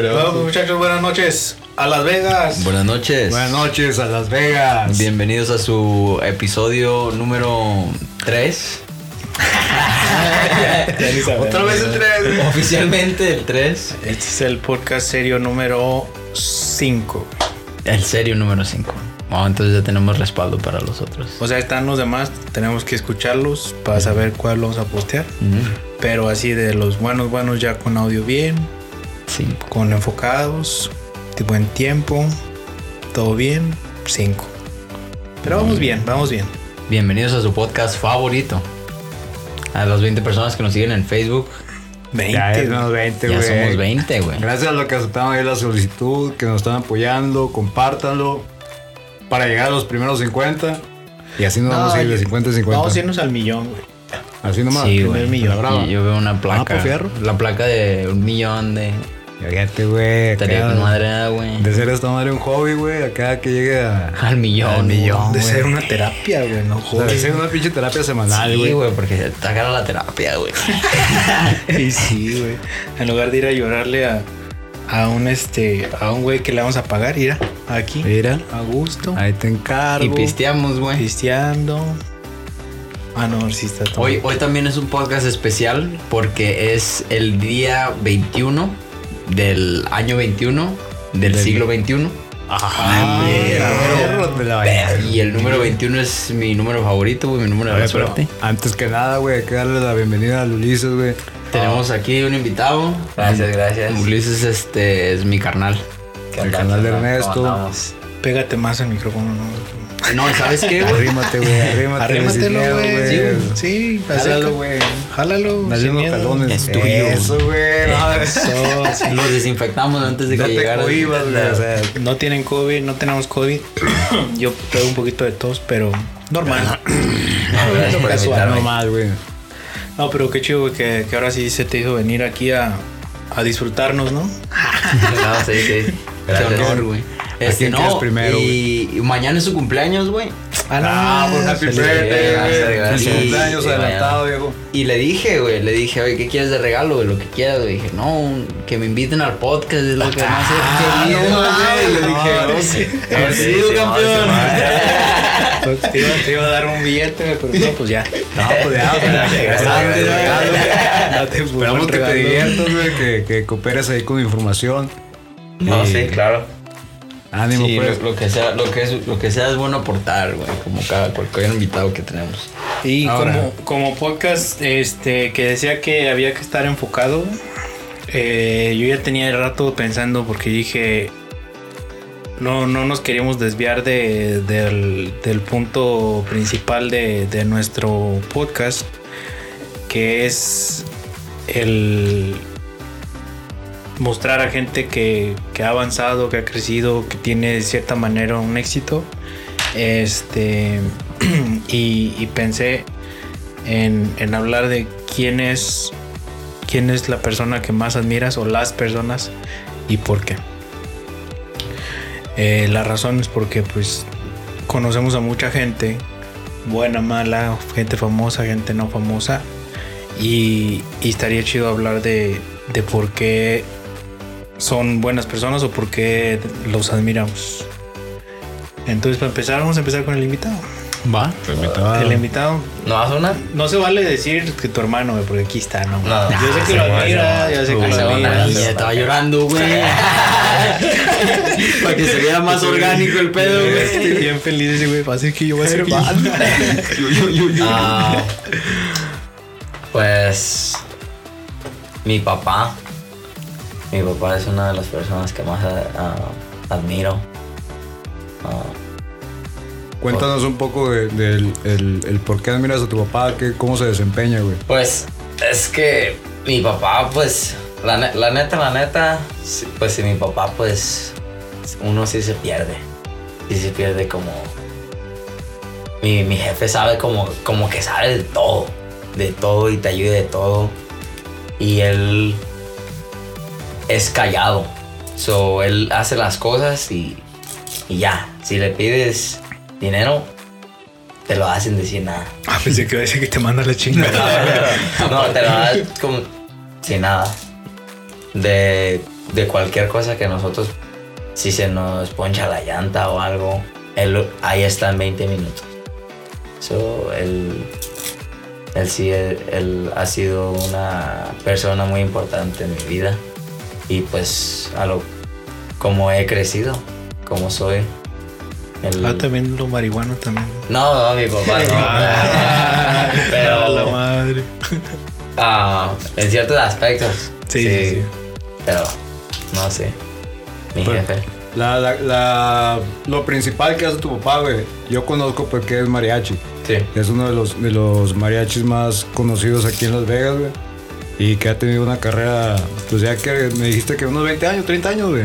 Bueno, muchachos, buenas noches. A Las Vegas. Buenas noches. Buenas noches a Las Vegas. Bienvenidos a su episodio número 3. Otra vez el 3. Oficialmente el 3. Este es el podcast serio número 5. El serio número 5. entonces ya tenemos respaldo para los otros. O sea, están los demás, tenemos que escucharlos para saber cuál vamos a postear. Pero así de los buenos, buenos ya con audio bien. Sí. Con enfocados, tipo en tiempo, todo bien, 5. Pero vamos bien, vamos bien. Bienvenidos a su podcast favorito. A las 20 personas que nos siguen en Facebook. 20. Ya, 20, ya somos 20, güey. Gracias a los que aceptaron ahí la solicitud, que nos están apoyando, compártanlo. Para llegar a los primeros 50. Y así nos vamos a ir de 50 a 50. Vamos a irnos al millón, güey. Así nomás. Sí, güey. Yo veo una placa. Ah, la placa de un millón de Fíjate, güey. Estaría con madre, güey. De ser esta madre un hobby, güey. Acá que llegue a, al millón. Al millón. De ser una terapia, güey, no hobby. De ser una pinche terapia semanal, güey. Sí, güey, porque te agarra la terapia, güey. y sí, güey. En lugar de ir a llorarle a, a un este a un güey que le vamos a pagar, ir aquí. Mira. A gusto. Ahí te encargo. Y pisteamos, güey. Pisteando. Ah, no, sí está todo. Hoy, hoy también es un podcast especial porque es el día 21 del año 21, del, siglo 21. Ajá. y el número 21 es mi número favorito, güey, mi número de suerte. Antes que nada, güey, hay que darle la bienvenida a Ulises, güey. Tenemos aquí un invitado. Gracias, gracias. Ulises este es mi carnal. El canal de Ernesto. Pégate más al micrófono, ¿no? No, ¿sabes qué, güey? Arrímate, güey, arrímate. Arrímatelo, güey. Sí, jálalo, güey. Jálalo. Dale unos talones. Es tuyo. Eso, güey. No, eso. Los desinfectamos antes de que llegara. O sea, no tienen COVID, no tenemos COVID. Yo tengo un poquito de tos, pero normal. no, casual. Normal, güey. No, pero qué chido, güey, que, que ahora sí se te hizo venir aquí a, a disfrutarnos, ¿no? no, sí, sí. Gracias, honor, güey. Este, no, primero, y, mañana es su cumpleaños, güey. Ah, no, ah, por happy birthday, cumpleaños adelantado, viejo. Y le dije, güey, le dije, oye, ¿qué quieres de regalo, güey? Lo que quieras, güey. Dije, no, que me inviten al podcast, es lo que más he ah, querido. Le dije, no, sí, sí, campeón. Te iba, te iba a dar un billete, pero no, pues ya. No, pues ya, Esperamos que te diviertas, güey, que, que cooperes ahí con información. No, sí, claro. Ánimo, sí, pues. Lo, que sea, lo que es, lo que sea es bueno aportar, güey, como cada cualquier invitado que tenemos. Y como, como podcast, este, que decía que había que estar enfocado, eh, yo ya tenía el rato pensando porque dije, no, no nos queríamos desviar de, del, del, punto principal de, de nuestro podcast, que es el, mostrar a gente que, ha avanzado, que ha crecido, que tiene de cierta manera un éxito. Este, y, pensé en, hablar de quién es, quién es la persona que más admiras o las personas y por qué. Eh, la razón es porque pues conocemos a mucha gente, buena, mala, gente famosa, gente no famosa. Y, estaría chido hablar de, de por qué son buenas personas o por qué los admiramos. Entonces, para empezar, vamos a empezar con el invitado. Va, el invitado. El invitado. ¿No vas a sonar? No se vale decir que tu hermano, porque aquí está, ¿no? yo sé que lo admira, yo sé que lo admira. Ya estaba llorando, güey. Para que se vea más orgánico el pedo, güey. Estoy bien feliz ese güey. Pasa que yo voy a ser ah, Pues. Mi papá mi papá es una de las personas que más uh, admiro. Uh, Cuéntanos un poco del de, el, por qué admiras a tu papá, que, cómo se desempeña, güey. Pues es que mi papá, pues, la, la neta, la neta, pues si mi papá, pues, uno sí se pierde. Sí se pierde como... Mi, mi jefe sabe como, como que sabe de todo, de todo y te ayuda de todo. Y él es callado. So, él hace las cosas y, y ya. Si le pides dinero, te lo hacen decir nada. Ah, pensé que iba a decir que te manda la chingada. no, te lo das como sin nada. De de cualquier cosa que nosotros, si se nos poncha la llanta o algo, él ahí está en 20 minutos. So, él, él sí, él, él ha sido una persona muy importante en mi vida. Y pues a lo como he crecido, como soy. él- Ah, también lo marihuano también. no, no, mi papá no. A la pero madre. ah, en ciertos aspectos. Sí, sí, sí. Pero no sé. Mi Pero- jefe. La, la, la- lo principal que hace tu papá, güey, yo conozco porque es mariachi. Sí. Es uno de los, de los mariachis más conocidos aquí en Las Vegas, güey. Y que ha tenido una carrera, pues ya que me dijiste que unos 20 años, 30 años, güey.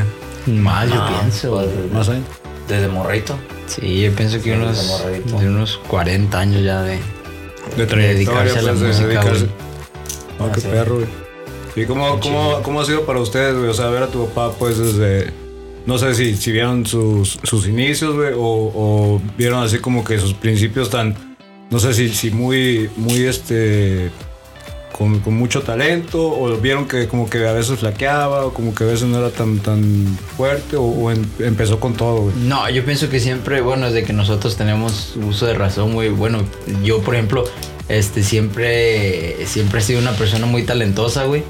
Más, yo Ah, pienso. pues. Más años. Desde morrito. Sí, yo pienso que unos, de unos 40 años ya de... De dedicarse a la pues, de música, dedicarse. Oh, Ah, qué sí. perro, güey. ¿Y cómo, cómo, cómo ha sido para ustedes, güey? O sea, ver a tu papá, pues, desde... No sé si, si vieron sus, sus inicios, güey, o, o vieron así como que sus principios tan... No sé si, si muy, muy, este... Con, mucho talento, o vieron que como que a veces flaqueaba, o como que a veces no era tan, tan fuerte, o, em- empezó con todo. No, yo pienso que siempre, bueno, desde que nosotros tenemos uso de razón, güey. Bueno, yo, por ejemplo, este, siempre, siempre he sido una persona muy talentosa, güey.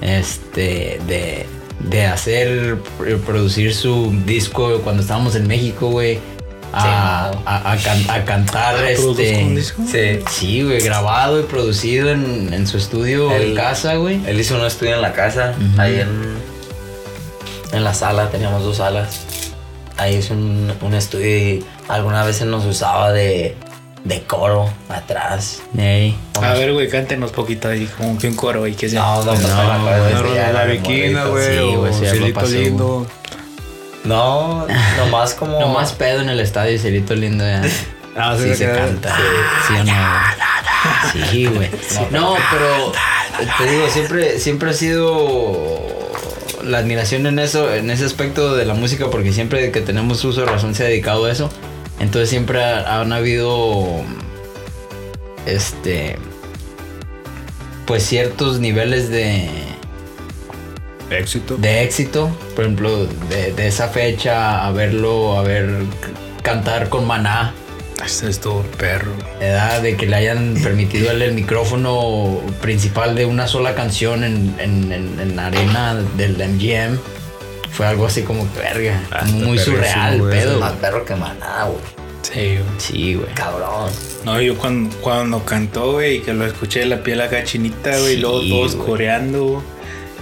Este, de, de hacer, pr- producir su disco cuando estábamos en México, güey. A, a- a can- a cantar, ¿Produzco este. un disco? Sí. Sí, güey, grabado y producido en, en su estudio en casa, güey. Él hizo un estudio en la casa, ahí en, en la sala, teníamos dos salas. Ahí hizo un, un estudio y algunas veces nos usaba de, de coro atrás. Ey. A ver, güey, cántenos poquito ahí, como que un coro y que sea. No, no, no, No, me acuerdo güey, de La ese, rola ya de la era No, nomás como. Nomás pedo en el estadio y Cerito lindo ya. Ah, sí, sí, se canta. Sí, o no. Sí, güey. No, pero te digo, siempre, siempre ha sido la admiración en eso, en ese aspecto de la música, porque siempre que tenemos uso de razón se ha dedicado a eso. Entonces siempre ha- han habido este pues ciertos niveles de Éxito. de éxito, por ejemplo, de, de esa fecha, a verlo, a ver cantar con Maná, Este es todo perro. edad de que le hayan permitido el micrófono principal de una sola canción en, en, en- en la arena del MGM. Fue algo así como que verga, Ah, muy surreal, güey, pedo. Más perro que maná, güey. Sí, güey. Sí, güey. Cabrón. No, yo cuando, cuando cantó, güey, y que lo escuché la piel acá chinita, güey, y Sí, luego todos güey. coreando,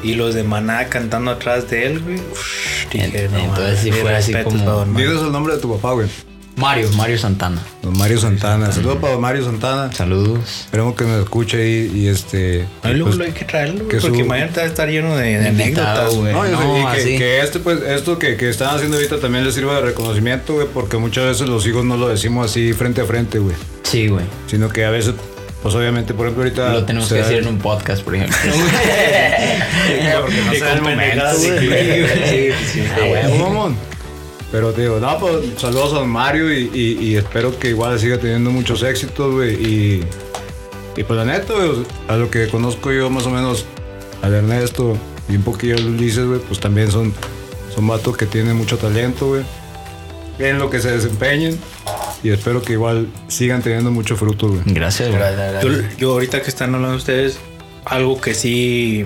y los de Maná cantando atrás de él, güey. uf, Dije, no, entonces sí mames, fue así como-. Dinos el nombre de tu papá, güey. Mario, Mario Santana. Don Mario Santana. Saludos para don Mario Santana. Saludos. Esperemos que nos escuche y, y este. Ay, luego pues, lo hay que traerlo, que güey, porque su- mañana va a estar lleno de, anécdotas, güey. no, yo sé, No, y que, que este, pues, esto que, que están haciendo ahorita también les sirva de reconocimiento, güey, porque muchas veces los hijos no lo decimos así frente a frente, güey. Sí, güey. Sino que a veces, pues obviamente, por ejemplo, ahorita. Lo tenemos que decir en un podcast, por ejemplo. porque no se el momento, sí. Sí, mamón. Pero te digo, no, pues saludos a don Mario y, y- y espero que igual siga teniendo muchos éxitos, güey. Y, y pues la neta, a lo que conozco yo más o menos al Ernesto y un poquillo al Ulises, güey, pues también son, son vatos que tienen mucho talento, güey. En lo que se desempeñen. Y espero que igual sigan teniendo mucho fruto, güey. Gracias, güey. Yo, ahorita que están hablando ustedes, algo que sí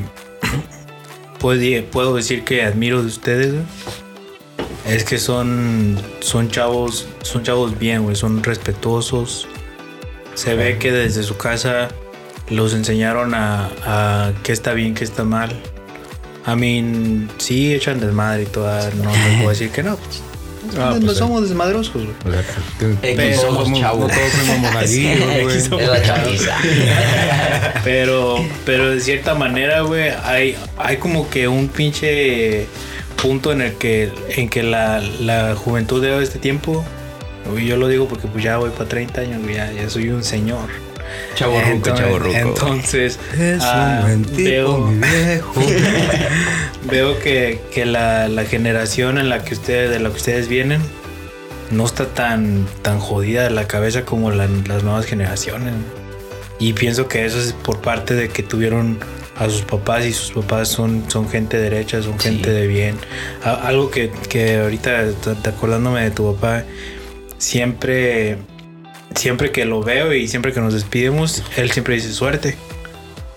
puedo, puedo decir que admiro de ustedes, güey, es que son, son chavos, son chavos bien, güey, son respetuosos. Se ve que desde su casa los enseñaron a, a qué está bien, qué está mal. A mí sí echan desmadre y toda, no les puedo decir que no. Ah, no pues, sí. somos desmadrosos, güey. O sea, que somos somos- chavos. No todos somos monaguillos, güey. Somos Es la chaviza. Pero, pero de cierta manera, güey, hay, hay como que un pinche punto en el que, en que la, la juventud de este tiempo, yo lo digo porque pues ya voy para 30 años, ya, ya soy un señor. Chavo ruco, Entonces- chavo ruco. Entonces, Es ah, un buen tipo, veo, mi viejo. veo que, que la, la generación en la que ustedes, de la que ustedes vienen, no está tan, tan jodida de la cabeza como la- las nuevas generaciones. Y pienso que eso es por parte de que tuvieron a sus papás y sus papás son, son gente derecha, son gente de bien. A- algo que, que ahorita acordándome de tu papá, siempre, siempre que lo veo y siempre que nos despidimos, él siempre dice suerte.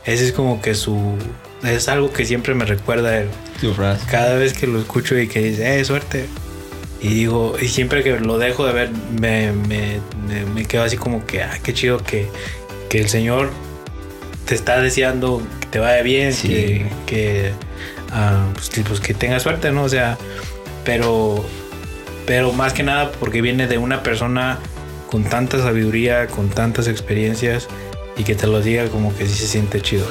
Ese es como que su... Es algo que siempre me recuerda a él. Tu frase. Cada vez que lo escucho y que dice, eh, suerte. Y digo, y siempre que lo dejo de ver, me, me, me, me quedo así como que, ah, qué chido que, que el Señor te está deseando que te vaya bien, Sí. que, que, ah, pues, que, pues, que tengas suerte, ¿no? O sea, pero, pero más que nada porque viene de una persona con tanta sabiduría, con tantas experiencias y que te lo diga como que sí se siente chido.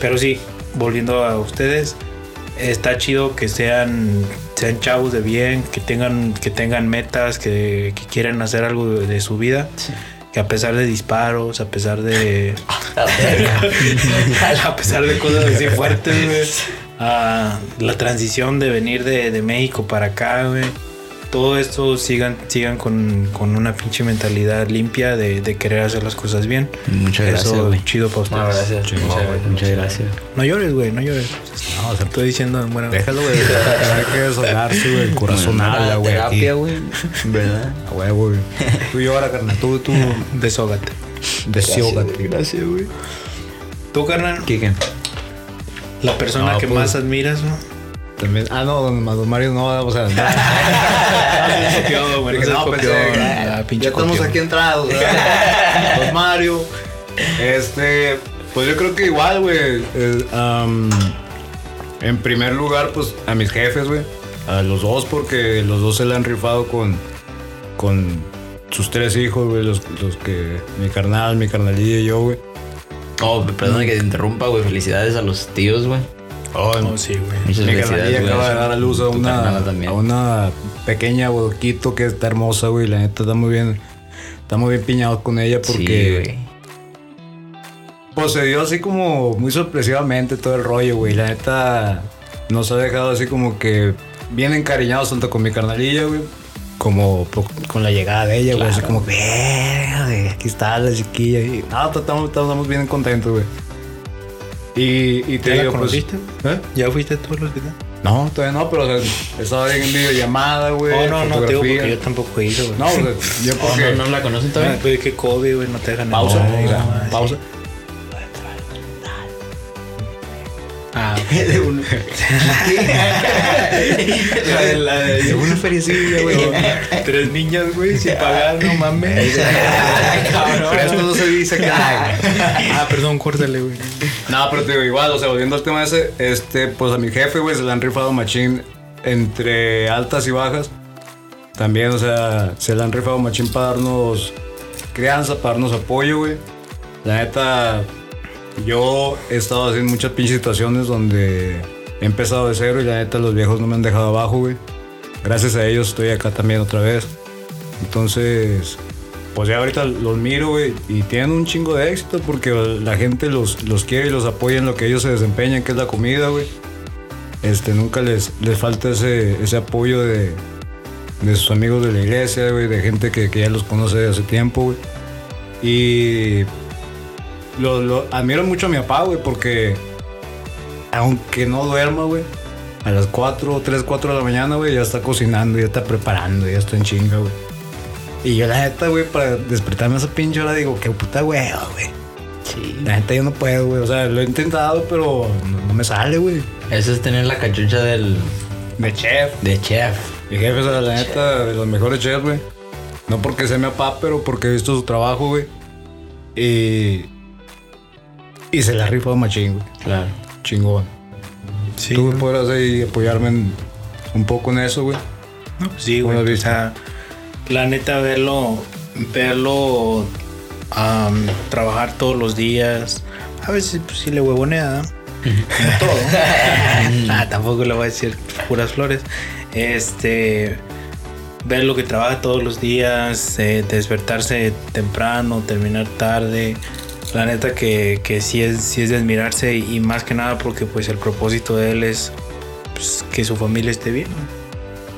Pero sí, volviendo a ustedes, está chido que sean, sean chavos de bien, que tengan, que tengan metas, que, que quieran hacer algo de, de su vida. Que a pesar de disparos, a pesar de. a pesar de cosas así fuertes, güey. ah, la transición de venir de, de México para acá, güey. Todo esto sigan, sigan con, con una pinche mentalidad limpia de, de querer hacer las cosas bien. Muchas gracias, Eso güey. chido para ustedes. No, gracias. Muchas gracias. Muchas gracias. No llores, güey, no llores. No, o sea, Estoy diciendo, bueno, déjalo, güey. Hay que desahogarse, güey. El corazón habla, güey. terapia, güey. ¿Verdad? A huevo, güey. Tú llora, carnal. Tú, tú, desógate. desihógate. Gracias, güey. Tú, carnal, ¿Qué, qué? la persona No, que pues- más admiras, ¿no? También, ah, no, don don Mario no, o sea, no. no pensé, ya estamos aquí entrados. Don Mario. Este, pues yo creo que igual, güey. am, en primer lugar, pues a mis jefes, güey. A los dos, porque los dos se le han rifado con, con sus tres hijos, güey. Los, los que, mi carnal, mi carnalilla y yo, güey. Oh, perdón que te interrumpa, güey. Felicidades a los tíos, güey. Oh, sí, güey. Mi carnalilla acaba de dar a luz a una, a una pequeña bodoquito que está hermosa, güey. La neta está muy bien. Estamos bien piñados con ella Sí, porque güey. pues se dio así como muy sorpresivamente todo el rollo, güey. La neta nos ha dejado así como que bien encariñados tanto con mi carnalilla, güey. Como con la llegada de ella, güey. Así como que, "Verga, güey, aquí está la chiquilla. Y no, estamos, estamos bien contentos, güey. Y, y te ¿Ya la pues, conociste? ¿eh? ¿Ya fuiste tú al hospital? No, todavía no, pero o sea, estaba en videollamada, güey. Oh, no, no, te digo porque yo tampoco he ido, güey. No, o sea, yo Oh. ¿no, ¿No la conocen Ah, todavía? pues que COVID, güey, no te dejan Pausa, Ah, pausa. Ah, De un- la de, la de, de una feriecilla, güey. tres niñas, güey, sin pagar, no mames. Pero esto no se dice que ah, perdón, córtale, güey. No, pero te digo, igual, o sea, volviendo al tema ese, este, pues a mi jefe, güey, se le han rifado machín entre altas y bajas. También, o sea, se le han rifado machín para darnos crianza, para darnos apoyo, güey. La neta, yo he estado en muchas pinches situaciones donde he empezado de cero y la neta los viejos no me han dejado abajo, güey. Gracias a ellos estoy acá también otra vez. Entonces, pues ya ahorita los miro, güey, y tienen un chingo de éxito porque la gente los, los quiere y los apoya en lo que ellos se desempeñan, que es la comida, güey. Este, nunca les, les falta ese, ese apoyo de, de sus amigos de la iglesia, güey, de gente que, que ya los conoce de hace tiempo, güey. Y lo, lo- admiro mucho a mi papá, güey, porque aunque no duerma, güey, a las 4, 3, 4 de la mañana, güey, ya está cocinando, ya está preparando, ya está en chinga, güey. Y yo la neta, güey, para despertarme a esa pinche hora digo, qué puta hueva, güey. Sí. La neta yo no puedo, güey. O sea, lo he intentado, pero no, no me sale, güey. Eso es tener la cachucha del De chef. de chef. Mi jefe es la neta de los mejores chefs, güey. No porque sea mi papá, pero porque he visto su trabajo, güey. Y. Y se la ha rifado machín, güey. Claro. Chingón. Sí, Tú güey. podrás ahí apoyarme en- un poco en eso, güey. No, pues sí, ¿Cómo güey. O sea, la neta, verlo, verlo am, trabajar todos los días. A veces, pues sí le huevonea, ¿no? Como todo. ah, tampoco le voy a decir puras flores. Este. Ver lo que trabaja todos los días, eh, despertarse temprano, terminar tarde. La neta que, que sí, es, sí es de admirarse y, más que nada porque pues el propósito de él es pues, que su familia esté bien.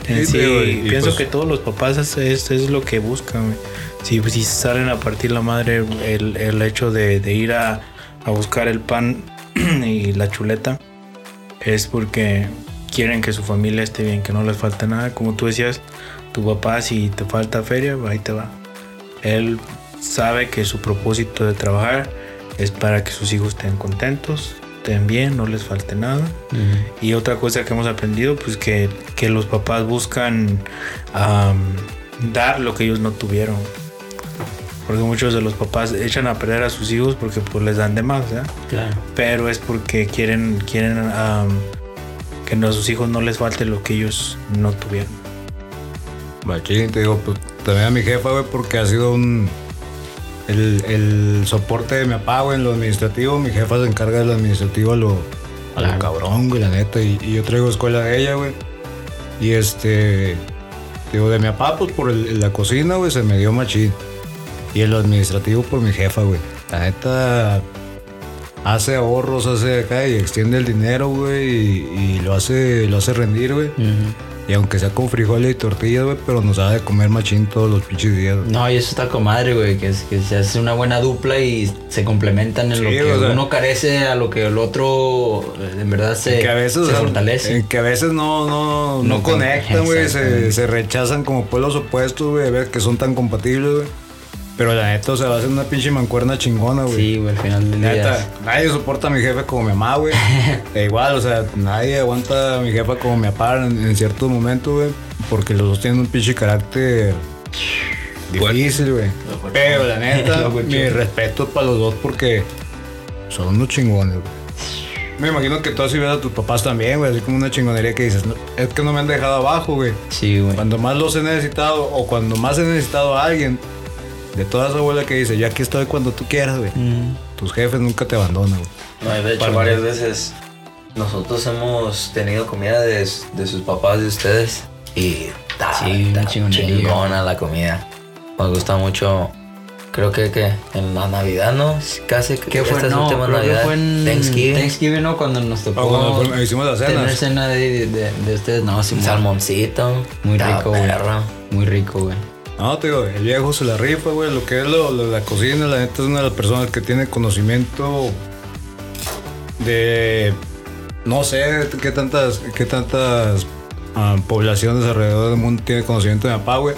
En Sí, sí, pero, y pienso pues- que todos los papás es, es, es lo que buscan. Si, si salen a partir la madre, el, el hecho de, de ir a, a buscar el pan y la chuleta es porque quieren que su familia esté bien, que no les falte nada. Como tú decías, tu papá si te falta feria, ahí te va. Él sabe que su propósito de trabajar es para que sus hijos estén contentos, estén bien, no les falte nada. Y otra cosa que hemos aprendido, pues que, que los papás buscan dar lo que ellos no tuvieron. Porque muchos de los papás echan a perder a sus hijos porque pues les dan de más, ¿ya? Claro. Pero es porque quieren, quieren am, que a sus hijos no les falte lo que ellos no tuvieron. Machín, te digo, pues también a mi jefa, güey, porque ha sido un. El, el soporte de mi papá, güey, en lo administrativo. Mi jefa se encarga del administrativo a lo, a lo cabrón, güey, la neta. Y, y yo traigo escuela de ella, güey. Y este. Digo, de mi papá, pues por el- la cocina, güey, se me dio machín. Y en lo administrativo por mi jefa, güey. La neta. Hace ahorros, hace acá y extiende el dinero, güey. Y, y lo hace, lo hace rendir, güey. Y aunque sea con frijoles y tortillas, güey, pero nos da de comer machín todos los pinches días. No, y eso está comadre, güey, que, es- que se hace una buena dupla y se complementan en Sí, lo que o sea- uno carece a lo que el otro eh, en verdad se, que a veces, se fortalece. en que a veces no, no, no, No con- conectan, güey. Se, se rechazan como pueblos opuestos, güey, a ver que son tan compatibles, güey. Pero la neta, o sea, va a ser una pinche mancuerna chingona, güey. Sí, güey, al final del día. Neta, nadie soporta a mi jefe como mi mamá, güey. E igual, o sea, nadie aguanta a mi jefa como mi papá en, en ciertos momentos, güey. Porque los dos tienen un pinche carácter difícil, güey. Pero la neta, mi respeto para los dos porque son unos chingones, güey. Me imagino que tú así ves a tus papás también, güey. Así como una chingonería que dices, "No, es que no me han dejado abajo, güey. Sí, güey. Cuando más los he necesitado o cuando más he necesitado a alguien, de toda esa abuela que dice, yo aquí estoy cuando tú quieras, güey. Mm. Tus jefes nunca te abandonan, güey. No, de hecho, Para- varias veces nosotros hemos tenido comida de, de sus papás de ustedes y está, Sí, está chingona la comida. Nos gusta mucho. Creo que, que en la Navidad, ¿no? Casi que ¿Qué fue? esta es No, última creo que Navidad. fue en Thanksgiving. Thanksgiving, ¿no? Cuando nos tocó O cuando fue- hicimos las tener cenas. cena de, de, de ustedes. No, sí, salmoncito. Muy rico, güey. Muy rico, güey. No, te digo, el viejo se la rifa, güey. Lo que es lo, lo de la cocina, la neta es una de las personas que tiene conocimiento de. No sé qué tantas, qué tantas ah, poblaciones alrededor del mundo tiene conocimiento de papá, güey.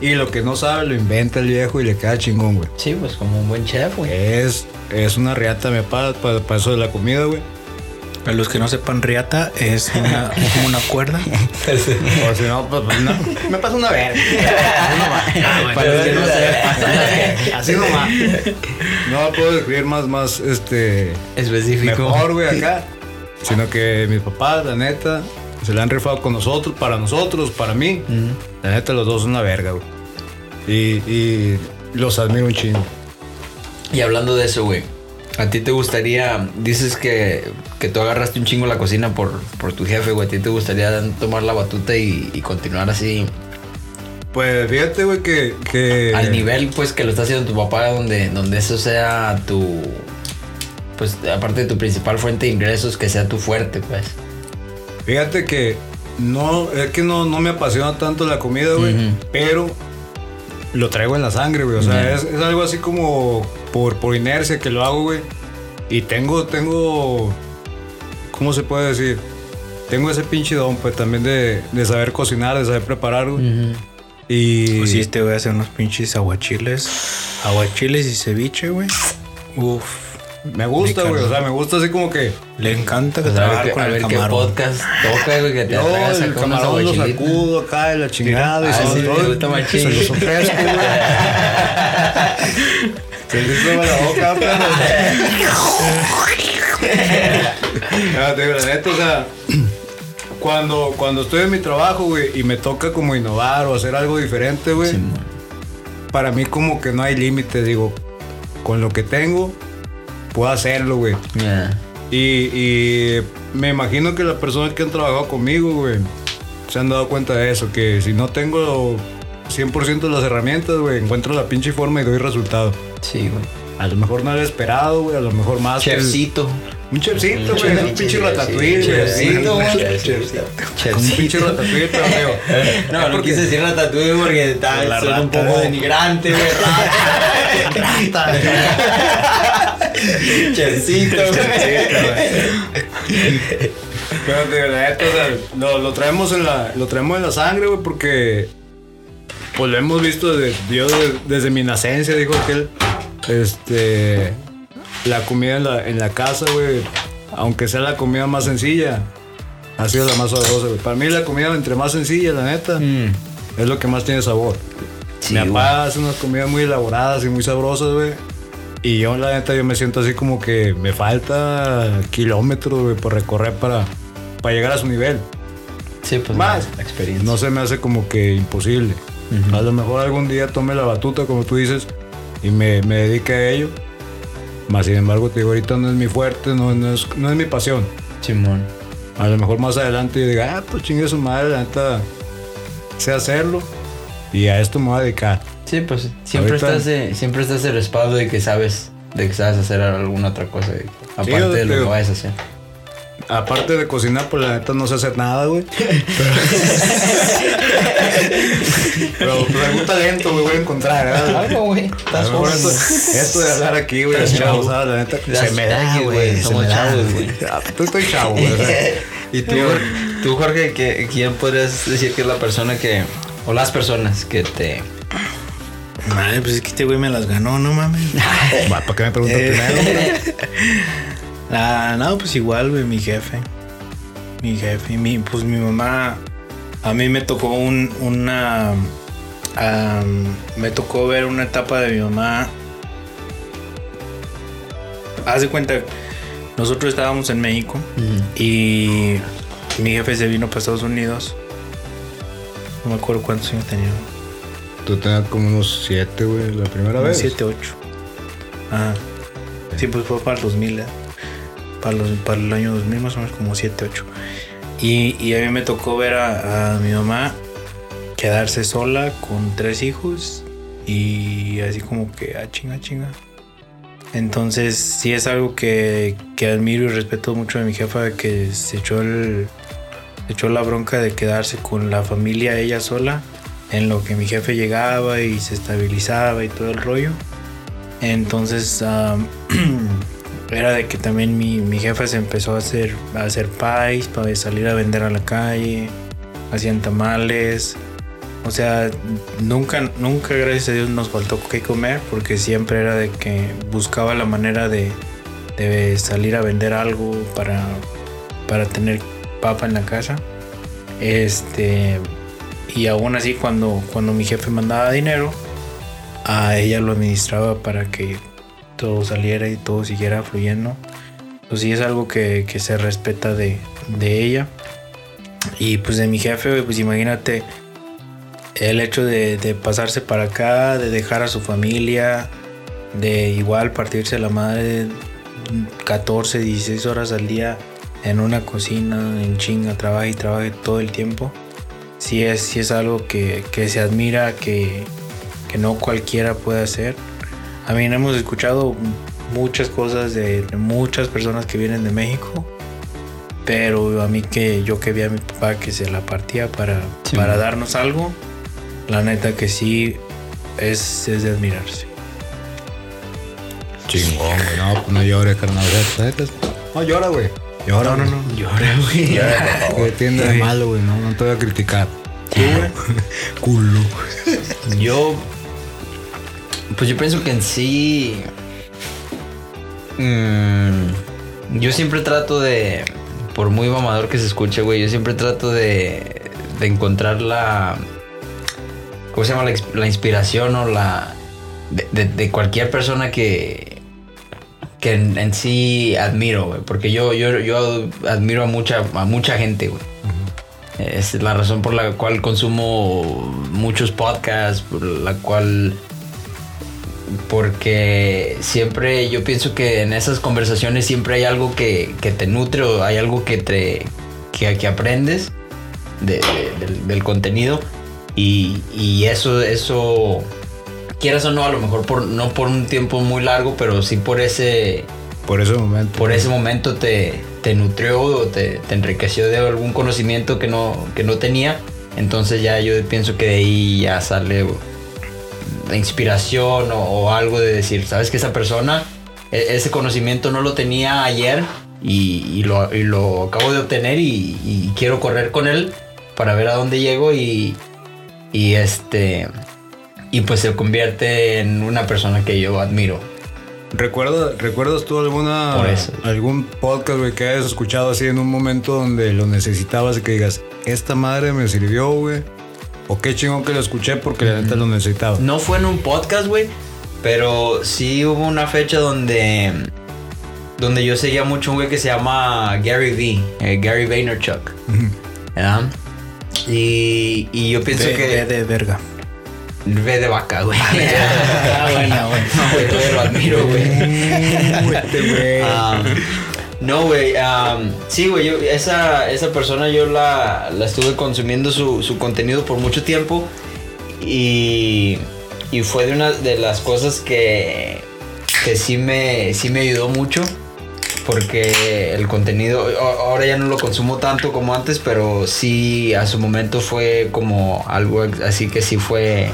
Y lo que no sabe lo inventa el viejo y le queda chingón, güey. Sí, pues como un buen chef, güey. Es, es una riata mi papá para, para eso de la comida, güey. Para los que no sepan, riata es una, como una cuerda. O si no, pues, pues, no. Me pasa una verga. Para los que no sepan. Así nomás. No puedo describir más, más, este. Específico. mejor, güey, acá. Sino que mis papás, la neta, se la han rifado con nosotros, para nosotros, para mí. La neta, los dos son una verga, güey. Y, y los admiro un chingo. Y hablando de eso, güey. ¿A ti te gustaría, dices que, que tú agarraste un chingo la cocina por, por tu jefe, güey? ¿A ti te gustaría tomar la batuta y, y continuar así Pues fíjate, güey, que. que al nivel, pues, que lo está haciendo tu papá, donde, donde eso sea tu, pues, aparte de tu principal fuente de ingresos, que sea tu fuerte, pues? Fíjate que no, es que no, no me apasiona tanto la comida, güey. Pero lo traigo en la sangre, güey. O sea, es algo así como por, por inercia que lo hago, güey. Y tengo, tengo. ¿Cómo se puede decir? Tengo ese pinche don, pues también de, de saber cocinar, de saber preparar, güey. Y. Pues sí, este voy a hacer unos pinches aguachiles. Aguachiles y ceviche, güey. Uf. me gusta, güey. O sea, me gusta así como que. Le encanta que Pues trabajar qué, con a el ver qué camarón. podcast toca, güey, que te Yo, a el camarón lo sacudo acá de la chingada y Ah, se sí, te doy, gusta machín. Se los ofrezco, güey. Se le hizo la boca, pero. Ya, te digo, la neta, o sea, cuando, cuando estoy en mi trabajo, güey, y me toca como innovar o hacer algo diferente, güey, Sí, para mí como que no hay límite, digo, con lo que tengo, puedo hacerlo, güey. Y, y me imagino que las personas que han trabajado conmigo, güey, se han dado cuenta de eso, que si no tengo 100% de las herramientas, güey, encuentro la pinche forma y doy resultado. Sí, güey. A lo mejor no he esperado, güey, a lo mejor más. Chefcito. Un chefcito, güey. Un pinche ratatouille. Chefcito, güey. Un pinche ratatouille, pero feo. No, no quise decir ratatouille porque está suena un poco güey. denigrante, güey. Rata. Chefcito, güey. Pero de neta, o sea, lo, lo traemos en la, lo traemos en la sangre, güey, porque pues lo hemos visto desde, yo de- desde mi nacencia, dijo aquel. Este, la comida en la, en la casa, güey, aunque sea la comida más sencilla, ha sido la más sabrosa, güey. Para mí la comida entre más sencilla, la neta, es lo que más tiene sabor. Sí, mi papá hace unas comidas muy elaboradas y muy sabrosas, güey. Y yo, la neta, yo me siento así como que me falta kilómetros, güey, por recorrer para, para llegar a su nivel. Sí, pues Más. la experiencia. No se me hace como que imposible. A lo mejor algún día tome la batuta, como tú dices, y me, me dedique a ello. Más sin embargo, te digo, ahorita no es mi fuerte, no, no es, no es mi pasión. Simón. A lo mejor más adelante yo diga, ah, pues chingue su madre, la neta, sé hacerlo. Y a esto me voy a dedicar. Sí, pues siempre Ahorita- estás de, siempre estás el respaldo de que sabes, de que sabes hacer alguna otra cosa, aparte de lo que vayas a hacer. Aparte de cocinar, pues la neta no sé hacer nada, güey. Pero, pero algún talento, güey, voy a encontrar, ¿verdad? Algo, güey. A Estás esto, esto de hablar aquí, güey, Estás es chavo, chavo. ¿sabes? La neta, se me da, güey. somos chavos, güey. Ah, Tú estoy chavo, güey. o sea, ¿Y tú, tú Jorge, quién podrías decir que es la persona que, o las personas que te... Madre, pues es que este güey me las ganó, no mames. va, ¿Para qué me preguntas Eh. primero? Ah, no, pues igual, güey, mi jefe. Mi jefe, mi, pues mi mamá. A mí me tocó un, una. me tocó ver una etapa de mi mamá. Haz de cuenta, nosotros estábamos en México y mi jefe se vino para Estados Unidos. No me acuerdo cuántos años tenía. Tú tenías como unos siete, güey, la primera vez. 7, 8. Ajá. Sí, pues fue para el 2000, ¿eh? Para, los, para el año 2000, más o menos como 7, 8. Y, y a mí me tocó ver a, a mi mamá quedarse sola con tres hijos y así como que, ah, chinga, chinga. Entonces, sí es algo que, que admiro y respeto mucho de mi jefa, que se echó, el, se echó la bronca de quedarse con la familia ella sola, en lo que mi jefe llegaba y se estabilizaba y todo el rollo. Entonces, am, era de que también mi, mi jefa se empezó a hacer, a hacer pies para salir a vender a la calle, hacían tamales. O sea, nunca, nunca, gracias a Dios, nos faltó que comer porque siempre era de que buscaba la manera de, de salir a vender algo para, para tener papa en la casa. Este, y aún así, cuando, cuando mi jefe mandaba dinero, a ella lo administraba para que todo saliera y todo siguiera fluyendo. Pues sí es algo que, que se respeta de, de ella. Y pues de mi jefe, pues imagínate el hecho de, de pasarse para acá, de dejar a su familia, de igual partirse la madre 14, 16 horas al día en una cocina, en chinga, trabaja y trabaja todo el tiempo. Sí es, sí es algo que, que se admira, que, que no cualquiera puede hacer. A mí hemos escuchado muchas cosas de, de muchas personas que vienen de México, pero a mí que yo que vi a mi papá que se la partía para, Sí, para darnos algo, la neta que sí es, es de admirarse. Chingón, güey. No, pues no llores, carnal. No llora, güey. Llora, No, no, no. Llora, güey. ¿Qué tiene de malo, güey? No, no te voy a criticar. Culo. Yo. Pues yo pienso que en sí. mm, yo siempre trato de. Por muy mamador que se escuche, güey, yo siempre trato de. de encontrar la. ¿Cómo se llama? La, ins- la inspiración o la. De, de- de cualquier persona que. que en, en sí admiro, güey. Porque yo, yo, yo admiro a mucha, a mucha gente, güey. Es la razón por la cual consumo muchos podcasts, por la cual... Porque siempre yo pienso que en esas conversaciones siempre hay algo que, que te nutre o hay algo que te que, que aprendes de- de- del, del contenido y, y eso, eso, quieras o no, a lo mejor por, no por un tiempo muy largo, pero sí por ese, Por ese momento. por ese momento te, te nutrió o te, te enriqueció de algún conocimiento que no, que no tenía. Entonces ya yo pienso que de ahí ya sale inspiración o, o algo de decir, sabes que esa persona, e- ese conocimiento no lo tenía ayer y, y lo, y lo acabo de obtener y, y quiero correr con él para ver a dónde llego y, y este... Y pues se convierte en una persona que yo admiro. ¿Recuerda, ¿Recuerdas tú alguna algún podcast güey, que hayas escuchado así en un momento donde lo necesitabas y que digas, esta madre me sirvió, güey? O qué chingón que lo escuché porque la neta lo necesitaba. No fue en un podcast, güey. Pero sí hubo una fecha donde. Donde yo seguía mucho un güey que se llama Gary V. eh, Gary Vaynerchuk. ¿verdad? Y, y yo pienso que. ve de verga. V de vaca, güey. Ah, buena, buena. No, güey, lo admiro, güey. No, güey. um, sí, güey. yo- Esa, esa persona yo la, la estuve consumiendo su, su contenido por mucho tiempo. Y, y fue de una de las cosas que, que sí, me, sí me ayudó mucho. Porque el contenido, ahora ya no lo consumo tanto como antes, pero sí a su momento fue como algo así que sí fue...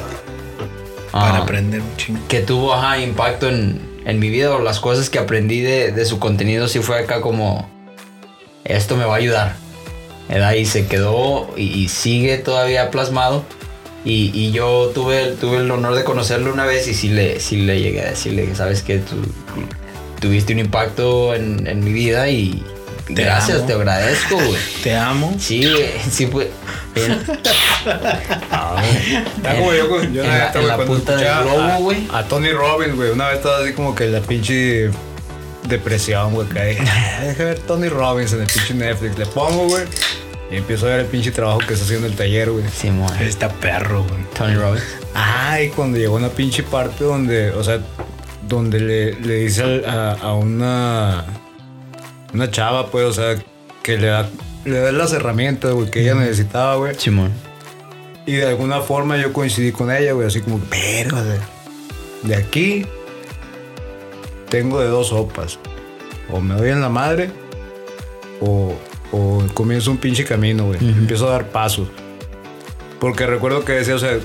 Para ah, aprender un chingo. que tuvo ajá, impacto en, en mi vida o las cosas que aprendí de, de su contenido sí fue acá como esto me va a ayudar ¿verdad? y se quedó y, y sigue todavía plasmado y, y yo tuve, tuve el honor de conocerlo una vez y sí le, sí le llegué a decirle que sabes que tú tuviste un impacto en, en mi vida y Te gracias, amo. te agradezco, güey. Te amo. Sí, sí, pues. Está como yo, En una la- vez, en güey, la cuando punta del globo, a- güey. A, Tony Robbins, güey. Una vez estaba así como que la pinche depresión, güey. Que "Ah, deja ver Tony Robbins en el pinche Netflix. Le pongo, güey. Y empiezo a ver el pinche trabajo que está haciendo en el taller, güey. Simón. Está perro, güey. Tony Robbins. Ah, y cuando llegó una pinche parte donde, o sea, donde le, le dice a, a una una chava, pues, o sea, que le da, le da las herramientas, güey, que ella necesitaba, güey. Simón. Y de alguna forma yo coincidí con ella, güey, así como, pero, de aquí tengo de dos sopas. O me doy en la madre, o, o comienzo un pinche camino, güey. Empiezo a dar pasos. Porque recuerdo que decía, o sea,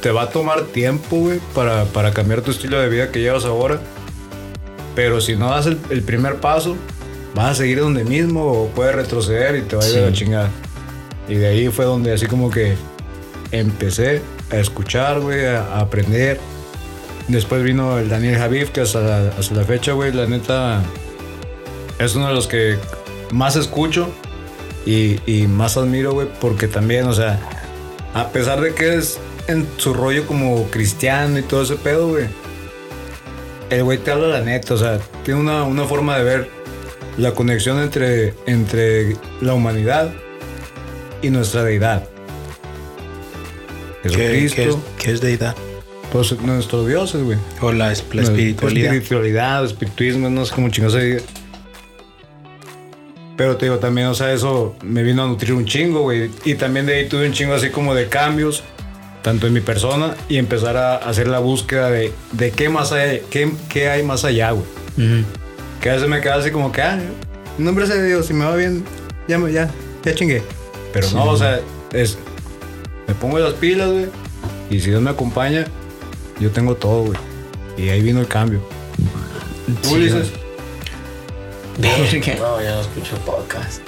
te va a tomar tiempo, güey, para, para cambiar tu estilo de vida que llevas ahora. Pero si no das el, el primer paso, vas a seguir donde mismo o puedes retroceder y te va a ir a la Sí. chingada. Y de ahí fue donde así como que empecé a escuchar, güey, a, a aprender. Después vino el Daniel Javif, que hasta la, hasta la fecha, güey, la neta es uno de los que más escucho y, y más admiro, güey, porque también, o sea, a pesar de que es en su rollo como cristiano y todo ese pedo, güey, el güey te habla la neta, o sea, tiene una, una forma de ver la conexión entre, entre la humanidad y nuestra deidad. ¿Qué, Jesucristo, qué es, qué es deidad? pues nuestros dioses, güey. O la, la espiritualidad. Espiritualidad, espirituismo, no sé cómo chingados se diga. Pero te digo, también, o sea, eso me vino a nutrir un chingo, güey. Y también de ahí tuve un chingo así como de cambios, tanto en mi persona, y empezar a hacer la búsqueda de, de qué más hay, qué, qué hay más allá, güey. Que a veces me queda así como que, ah, nombre de Dios, si me va bien, ya, me- ya, ya chingué. Pero no, o sea, es, me pongo las pilas, güey. Y si Dios me acompaña, yo tengo todo, güey. Y ahí vino el cambio. ¿Tú, Sí. No, yo no escucho podcast.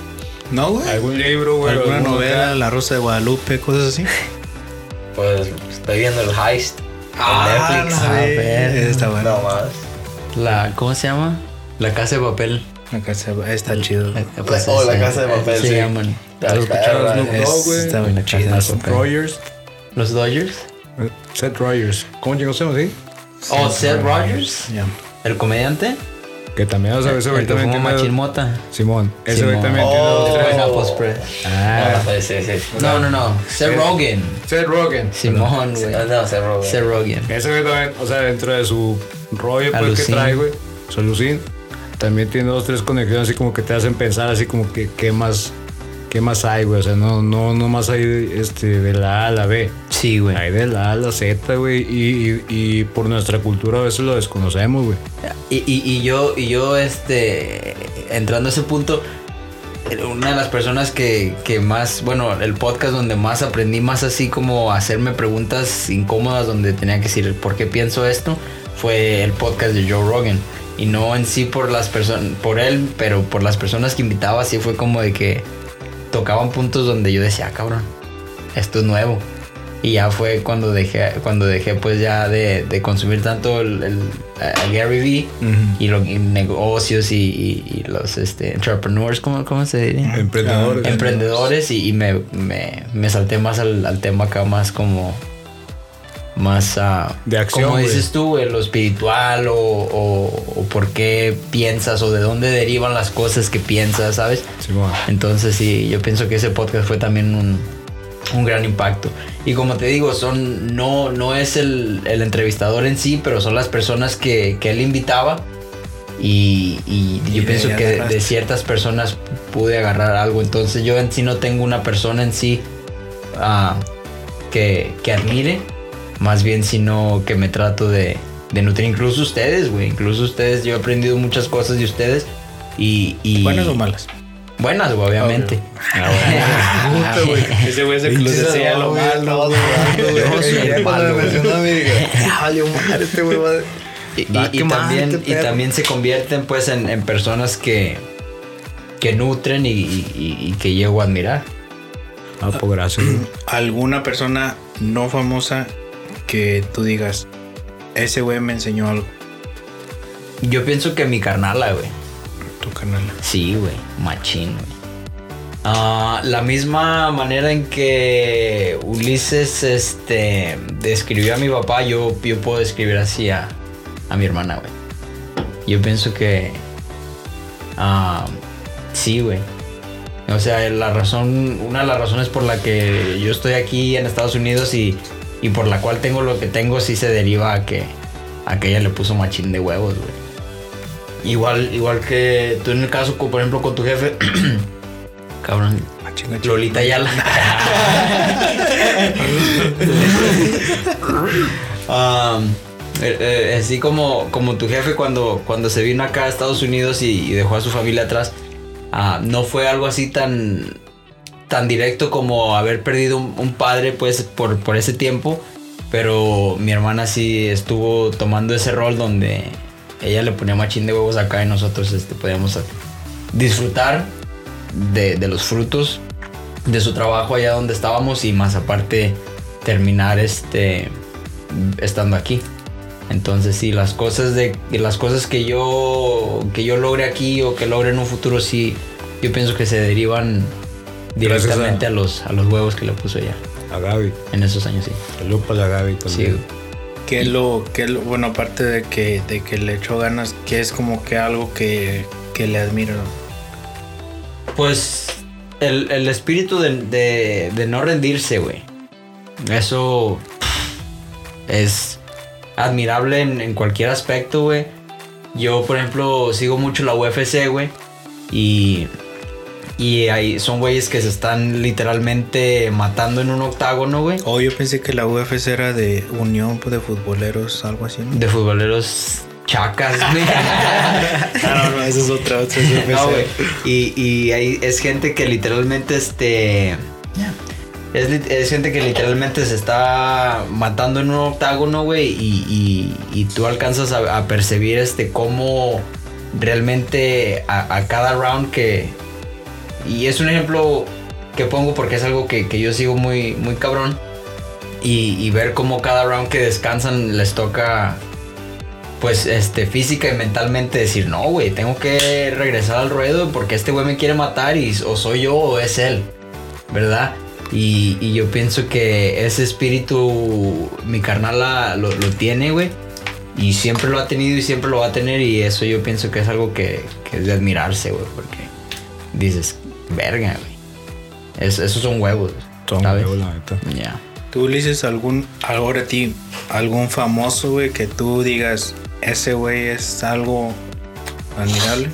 ¿No, güey? ¿Algún libro, güey? ¿Alguna ¿Alguna novela? La Rosa de Guadalupe, cosas así. Pues estoy viendo el Heist Ah, en Netflix. la a ve- ver. Está bueno. No más. La, ¿cómo se llama? La casa de papel. La casa- Está chido. Eh, Oh, La Casa de Papel, Se sí. llaman. Ya, ¿Has escuchado a perra, Snoop güey? está bien La chido. casa de Seth papel. Rogers. ¿Los Dodgers? Seth Rogers. ¿Cómo chingos se llama así? Oh, Seth Rogers. El comediante. Que también, o sea, ese güey también tiene... machín mota. Simón. Ese güey Simón. también Oh. tiene dos, tres. Pineapple spread. Ah, No, sí, sí, sí. No, no, no. Seth Rogen. Seth Rogen. Simón, güey. No, no, se robó. Seth Rogen. Ese güey también, o sea, dentro de su rollo pues, que trae, güey, su alucin, también tiene dos, tres conexiones así como que te hacen pensar así como que qué más, qué más hay, güey. O sea, no, no, no más hay este, de la A a la B. Sí, güey. Hay de la A a la Z, güey. Y, y- y por nuestra cultura a veces lo desconocemos, güey. Y, y- y yo, y yo, este, entrando a ese punto, una de las personas que, que más, bueno, el podcast donde más aprendí, más así como hacerme preguntas incómodas, donde tenía que decir por qué pienso esto, fue el podcast de Joe Rogan. Y no en sí por las personas, por él, pero por las personas que invitaba, así fue como de que tocaban puntos donde yo decía, "Ah, cabrón, esto es nuevo. Y ya fue cuando dejé, cuando dejé pues ya de, de consumir tanto el, el- Gary Vee y los negocios y, y- y los este, entrepreneurs, ¿cómo, cómo se diría? Emprendedores. Emprendedores y, y me, me, me salté más al, al tema acá más como más ah, De acción, como dices tú güey, lo espiritual o, o- o por qué piensas o de dónde derivan las cosas que piensas sabes Sí, güey. entonces sí, yo pienso que ese podcast fue también un, un gran impacto. Y como te digo, son no, no es el, el entrevistador en sí, pero son las personas que, que él invitaba. Y, y Y yo pienso que de, de ciertas personas pude agarrar algo. Entonces yo en sí no tengo una persona en sí ah, que, que admire. Más bien sino que me trato de, de nutrir. Incluso ustedes, güey. Incluso ustedes. Yo he aprendido muchas cosas de ustedes. Y, y ¿Buenas o malas? Buenas, güey, obviamente. Güey. Ese güey se los decía lo malo. Yo soy el malo, madre este güey. Y, y- también, y también se convierten pues en, en personas que, que nutren y, y- y que llego a admirar. Ah, pues gracias. ¿Alguna persona no famosa que tú digas, ese güey me enseñó algo? Yo pienso que mi carnala, güey. Tu canal. Sí, güey. Machín, güey. Ah, la misma manera en que Ulises este, describió a mi papá, yo, yo puedo describir así a, a mi hermana, güey. Yo pienso que... ah, sí, güey. O sea, la razón, una de las razones por la que yo estoy aquí en Estados Unidos y, y por la cual tengo lo que tengo, sí se deriva a que, a que ella le puso machín de huevos, güey. Igual, igual que tú en el caso, por ejemplo, con tu jefe. Cabrón. Lolita Ayala. Um, eh, eh, así como, como tu jefe cuando, cuando se vino acá a Estados Unidos y, y dejó a su familia atrás, ah, no fue algo así tan, tan directo como haber perdido un, un padre pues por, por ese tiempo, pero mi hermana sí estuvo tomando ese rol donde ella le ponía machín de huevos acá y nosotros este, podíamos disfrutar de, de los frutos de su trabajo allá donde estábamos y más aparte terminar este estando aquí. Entonces sí, las cosas de las cosas que yo que yo logre aquí o que logre en un futuro sí yo pienso que se derivan directamente a- a, los a los huevos que le puso ella A Gaby. en esos años sí. Saludos para Gaby Sí. también. güey. ¿Qué es lo, qué lo- bueno, aparte de que, de que le echó ganas, qué es como que algo que, que le admiro? Pues el, el espíritu de, de- de no rendirse, güey. Eso es admirable en, en cualquier aspecto, güey. Yo, por ejemplo, sigo mucho la UFC, güey. Y, y ahí son güeyes que se están literalmente matando en un octágono, güey. Oh, yo pensé que la UFC era de Unión de Futboleros, algo así, ¿no? De futboleros chacas, güey. Ah, no, no, eso es otra, otra UFC. No, güey. Y, y ahí es gente que literalmente este. Es, gente que literalmente se está matando en un octágono, güey. Y, y- y tú alcanzas a, a percibir este cómo realmente a, a cada round que. Y es un ejemplo que pongo porque es algo que, que yo sigo muy, muy cabrón. Y, y ver cómo cada round que descansan les toca pues este física y mentalmente decir, no, güey, tengo que regresar al ruedo porque este güey me quiere matar y o soy yo o es él, ¿verdad? Y, y yo pienso que ese espíritu, mi carnal lo, lo tiene, güey. Y siempre lo ha tenido y siempre lo va a tener y eso yo pienso que es algo que, que es de admirarse, güey, porque dices, verga, güey. Es- esos son huevos. Son ¿sabes? huevos, la neta. Ya. ¿Tú le dices algún, ahora a ti, algún famoso, güey, que tú digas, ese güey es algo admirable?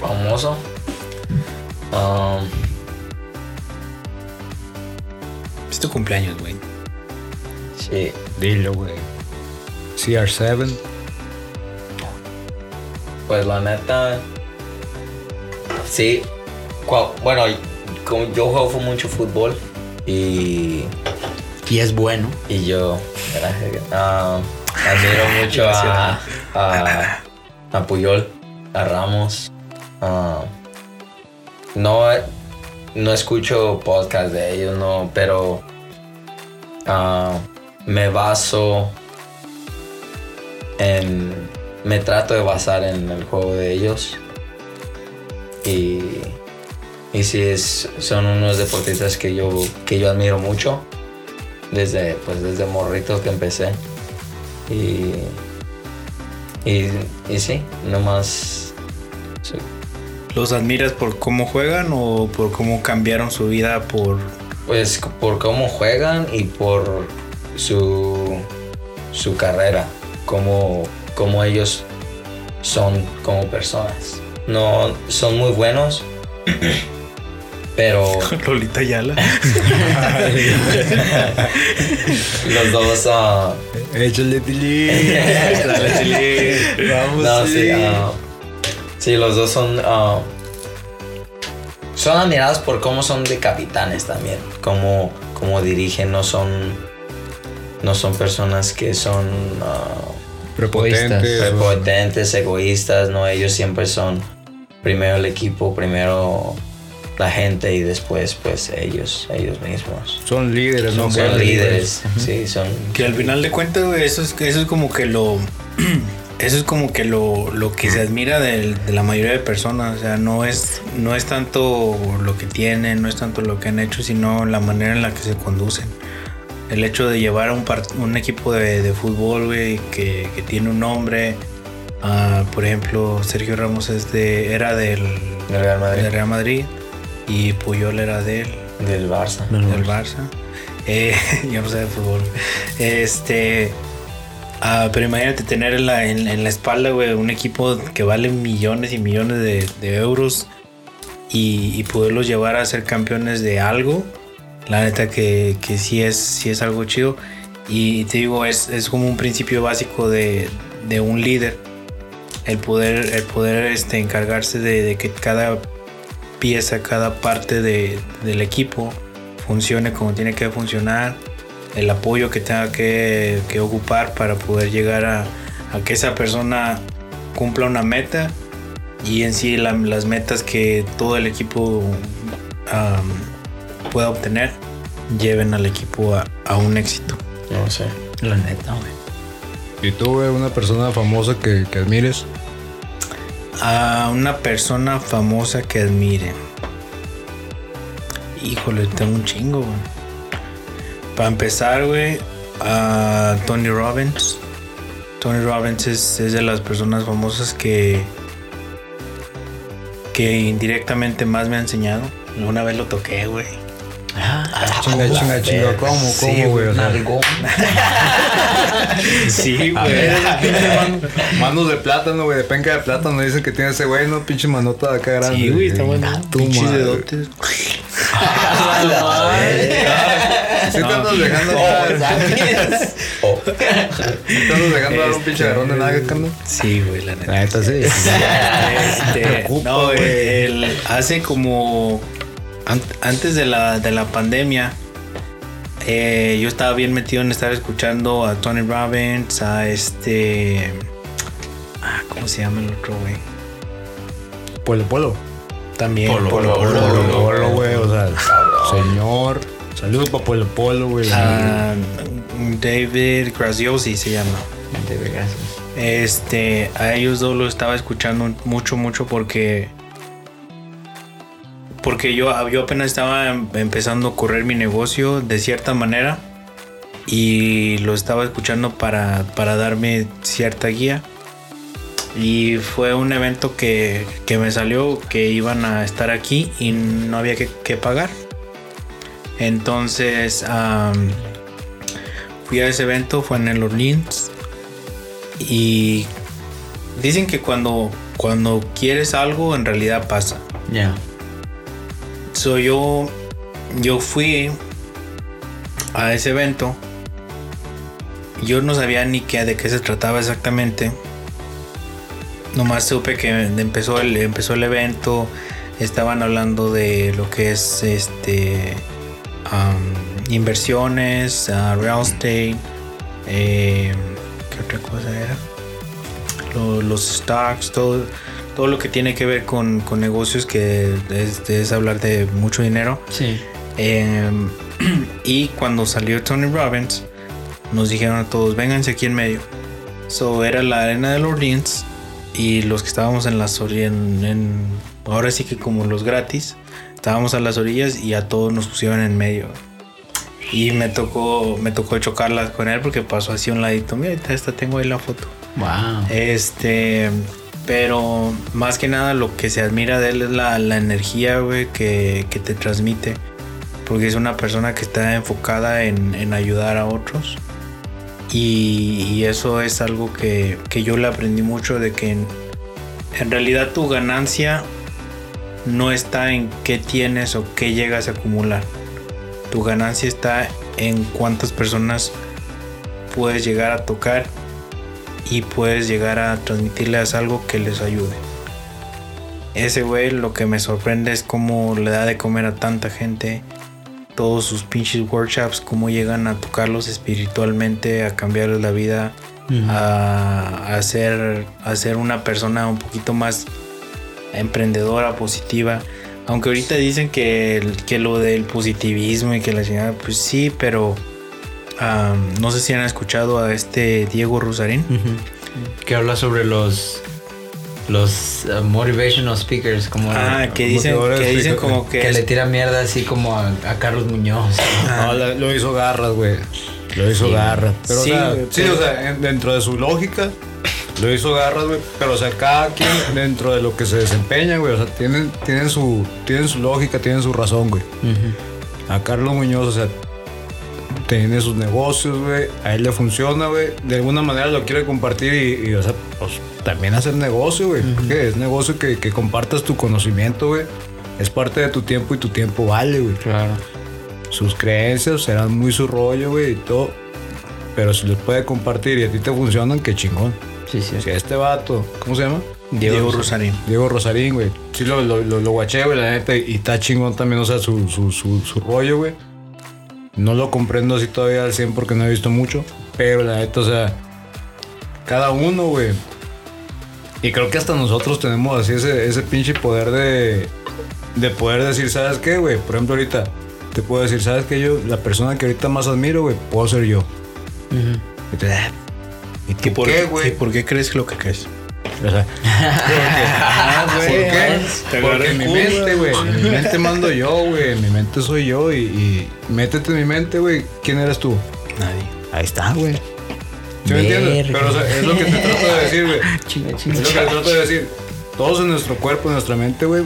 Famoso. Um, Es tu cumpleaños, güey. Sí. Dilo, güey. CR7. Pues la neta. Sí. Bueno, como yo juego mucho fútbol y, Y es bueno. y yo ah, admiro mucho a, a, a Puyol, a Ramos. ah, no, no escucho podcast de ellos, no, pero ah, me baso en. Me trato de basar en el juego de ellos. Y. Y sí, es, son unos deportistas que yo, que yo admiro mucho. Desde, pues, desde morrito que empecé. Y. Y, y sí, nomás. sí, ¿Los admiras por cómo juegan o por cómo cambiaron su vida por... Pues por cómo juegan y por su, su carrera, cómo, cómo ellos son como personas. No son muy buenos, pero Lolita Yala? los dos ah, Échale, Tilly. Vamos, no, sí, ah, sí, los dos son ah, son admirados por cómo son de capitanes también, cómo, cómo dirigen, no son no son personas que son Prepotentes. prepotentes, egoístas, no, ellos siempre son primero el equipo, primero la gente y después pues ellos, ellos mismos. Son líderes, ¿no? Son Buenos líderes, sí, son Que al final de cuentas, güey, eso es, eso es como que lo... Eso es como que lo, lo que se admira del- de, la mayoría de personas. O sea, no es, no es tanto lo que tienen, no es tanto lo que han hecho, sino la manera en la que se conducen. El hecho de llevar a un, part- un equipo de, de fútbol, güey, que, que tiene un nombre. ah, por ejemplo, Sergio Ramos es de, era del, Real Madrid, del Real Madrid y Puyol era del, del Barça. del Barça. Eh, yo no sé de fútbol. Este. ah, pero imagínate tener en la, en, en la espalda, güey, un equipo que vale millones y millones de, de euros y, y poderlos llevar a ser campeones de algo. La neta que, que sí, es, sí es algo chido. Y te digo, es, es como un principio básico de, de un líder. El poder, el poder este, encargarse de, de que cada pieza, cada parte de- del equipo funcione como tiene que funcionar, el apoyo que tenga que, que ocupar para poder llegar a, a que esa persona cumpla una meta y en sí la- las metas que todo el equipo am, pueda obtener lleven al equipo a, a un éxito. No sé. La neta, güey. ¿Y tú, güey, una persona famosa que, que admires? A una persona famosa que admire. Híjole, tengo un chingo, güey. Para empezar, güey, a Tony Robbins. Tony Robbins es, es de las personas famosas que que indirectamente más me ha enseñado. Una vez lo toqué, güey. Chinga, chinga, chinga. ¿Cómo, cómo, güey? O sea, Nalgón. Sí, güey. manos de plátano, güey, de penca de plátano. Dicen que tiene ese güey, ¿no? Pinche manota de acá grande. Sí, güey, está bueno. Tu Pinches madre. dedotes. Sí te andas dejando Oh, andas dejando dar un pinche agarrón de nada, carnal. Sí, güey, la neta. La neta, sí. Este, preocupa, no, güey. el- hace como antes de la, de la pandemia, eh, yo estaba bien metido en estar escuchando a Tony Robbins, a este, ah, ¿cómo se llama el otro güey? Polo, polo. También. Polo, Polo, Polo, Polo, polo, Polo. polo, güey. O sea, señor. Saludos para Polo, polo, güey. Ah, David Graziosi se llama. De Vegas. Este, a ellos dos lo estaba escuchando mucho, mucho porque. Porque yo, yo apenas estaba em- empezando a correr mi negocio de cierta manera. Y lo estaba escuchando para, para darme cierta guía. Y fue un evento que, que me salió que iban a estar aquí y no había que, que pagar. Entonces fui a ese evento, fue en el Orleans. Y dicen que cuando, cuando quieres algo, en realidad pasa. Ya. So yo, yo fui a ese evento. Yo no sabía ni qué, de qué se trataba exactamente. Nomás supe que empezó el, empezó el evento. Estaban hablando de lo que es este inversiones, real estate. eh, ¿Qué otra cosa era? Lo- los stocks, todo, todo lo que tiene que ver con, con negocios que es, es hablar de mucho dinero. Sí. Eh, y cuando salió Tony Robbins, nos dijeron a todos, vénganse aquí en medio. So era la arena de los Orleans y los que estábamos en las orillas, en, en- ahora sí que como los gratis, estábamos a las orillas y a todos nos pusieron en medio. Y me tocó, me tocó chocarlas con él porque pasó así a un ladito. Mira, esta tengo ahí la foto. Wow. Este, pero más que nada lo que se admira de él es la, energía, güey, que, que te transmite. Porque es una persona que está enfocada en, en ayudar a otros. Y, eso es algo que, que yo le aprendí mucho de que en realidad tu ganancia no está en qué tienes o qué llegas a acumular. Tu ganancia está en cuántas personas puedes llegar a tocar y puedes llegar a transmitirles algo que les ayude. Ese güey lo que me sorprende es cómo le da de comer a tanta gente, todos sus pinches workshops, cómo llegan a tocarlos espiritualmente, a cambiarles la vida, a, a ser, a ser una persona un poquito más emprendedora, positiva. Aunque ahorita dicen que, que lo del positivismo y que la chingada, pues sí, pero am, no sé si han escuchado a este Diego Rosarín. Que habla sobre los los uh, motivational speakers como Ah, que dicen, que dicen como que, que es- le tira mierda así como a, a Carlos Muñoz. No, la- lo hizo garras, güey. Lo hizo Sí. garras. Pero, Sí, o sea, sí, o sea, en- dentro de su lógica, lo hizo garras, güey. Pero, o sea, cada quien dentro de lo que se desempeña, güey. O sea, tienen, tienen, su, tienen su lógica, tienen su razón, güey. A Carlos Muñoz, o sea, tiene sus negocios, güey. A él le funciona, güey. De alguna manera lo quiere compartir y, y, o sea, pues también hacer negocio, güey. Porque es negocio que, que compartas tu conocimiento, güey. Es parte de tu tiempo y tu tiempo vale, güey. Claro. Sus creencias serán muy su rollo, güey, y todo. Pero si los puede compartir y a ti te funcionan, qué chingón. Sí, sí. Si a este vato, ¿cómo se llama? Diego Rosarín. Diego Rosarín, güey. Sí, lo, lo, lo, lo guaché, güey, la neta. Y está chingón también, o sea, su, su, su, su rollo, güey. No lo comprendo así todavía al 100 porque no he visto mucho. Pero la neta, o sea, cada uno, güey. Y creo que hasta nosotros tenemos así ese, ese pinche poder de, de poder decir, ¿sabes qué, güey? Por ejemplo, ahorita te puedo decir, ¿sabes qué? Yo, la persona que ahorita más admiro, güey, puedo ser yo. Y "Ah, ¿Y tú ¿Y por qué, qué, güey? ¿Y por qué crees lo que crees? O sea, Ah, ¿Por qué? Te Porque en mi en mente, güey. En mi mente mando yo, güey. En mi mente soy yo. Y, y métete en mi mente, güey. ¿Quién eres tú? Nadie. Ahí está, güey. ¿Sí me entiendes? Pero o sea, es lo que te trato de decir, güey. Chinga, Es lo que te trato de decir. Todos en nuestro cuerpo, en nuestra mente, güey.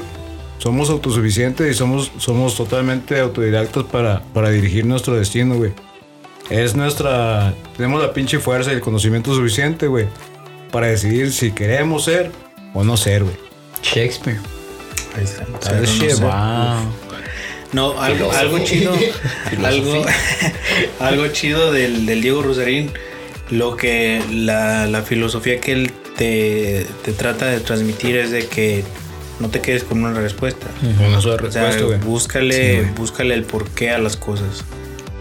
Somos autosuficientes y somos, somos totalmente autodidactas para, para dirigir nuestro destino, güey. Es nuestra. Tenemos la pinche fuerza y el conocimiento suficiente, güey. Para decidir si queremos ser o no ser, güey. Shakespeare. Ahí está. No. Wow. Algo, algo chido. algo, algo chido del, del Diego Rosarín. Lo que la, la filosofía que él te, te trata de transmitir es de que no te quedes con una respuesta. Una sola O sea, respuesta, güey. búscale, búscale el porqué a las cosas.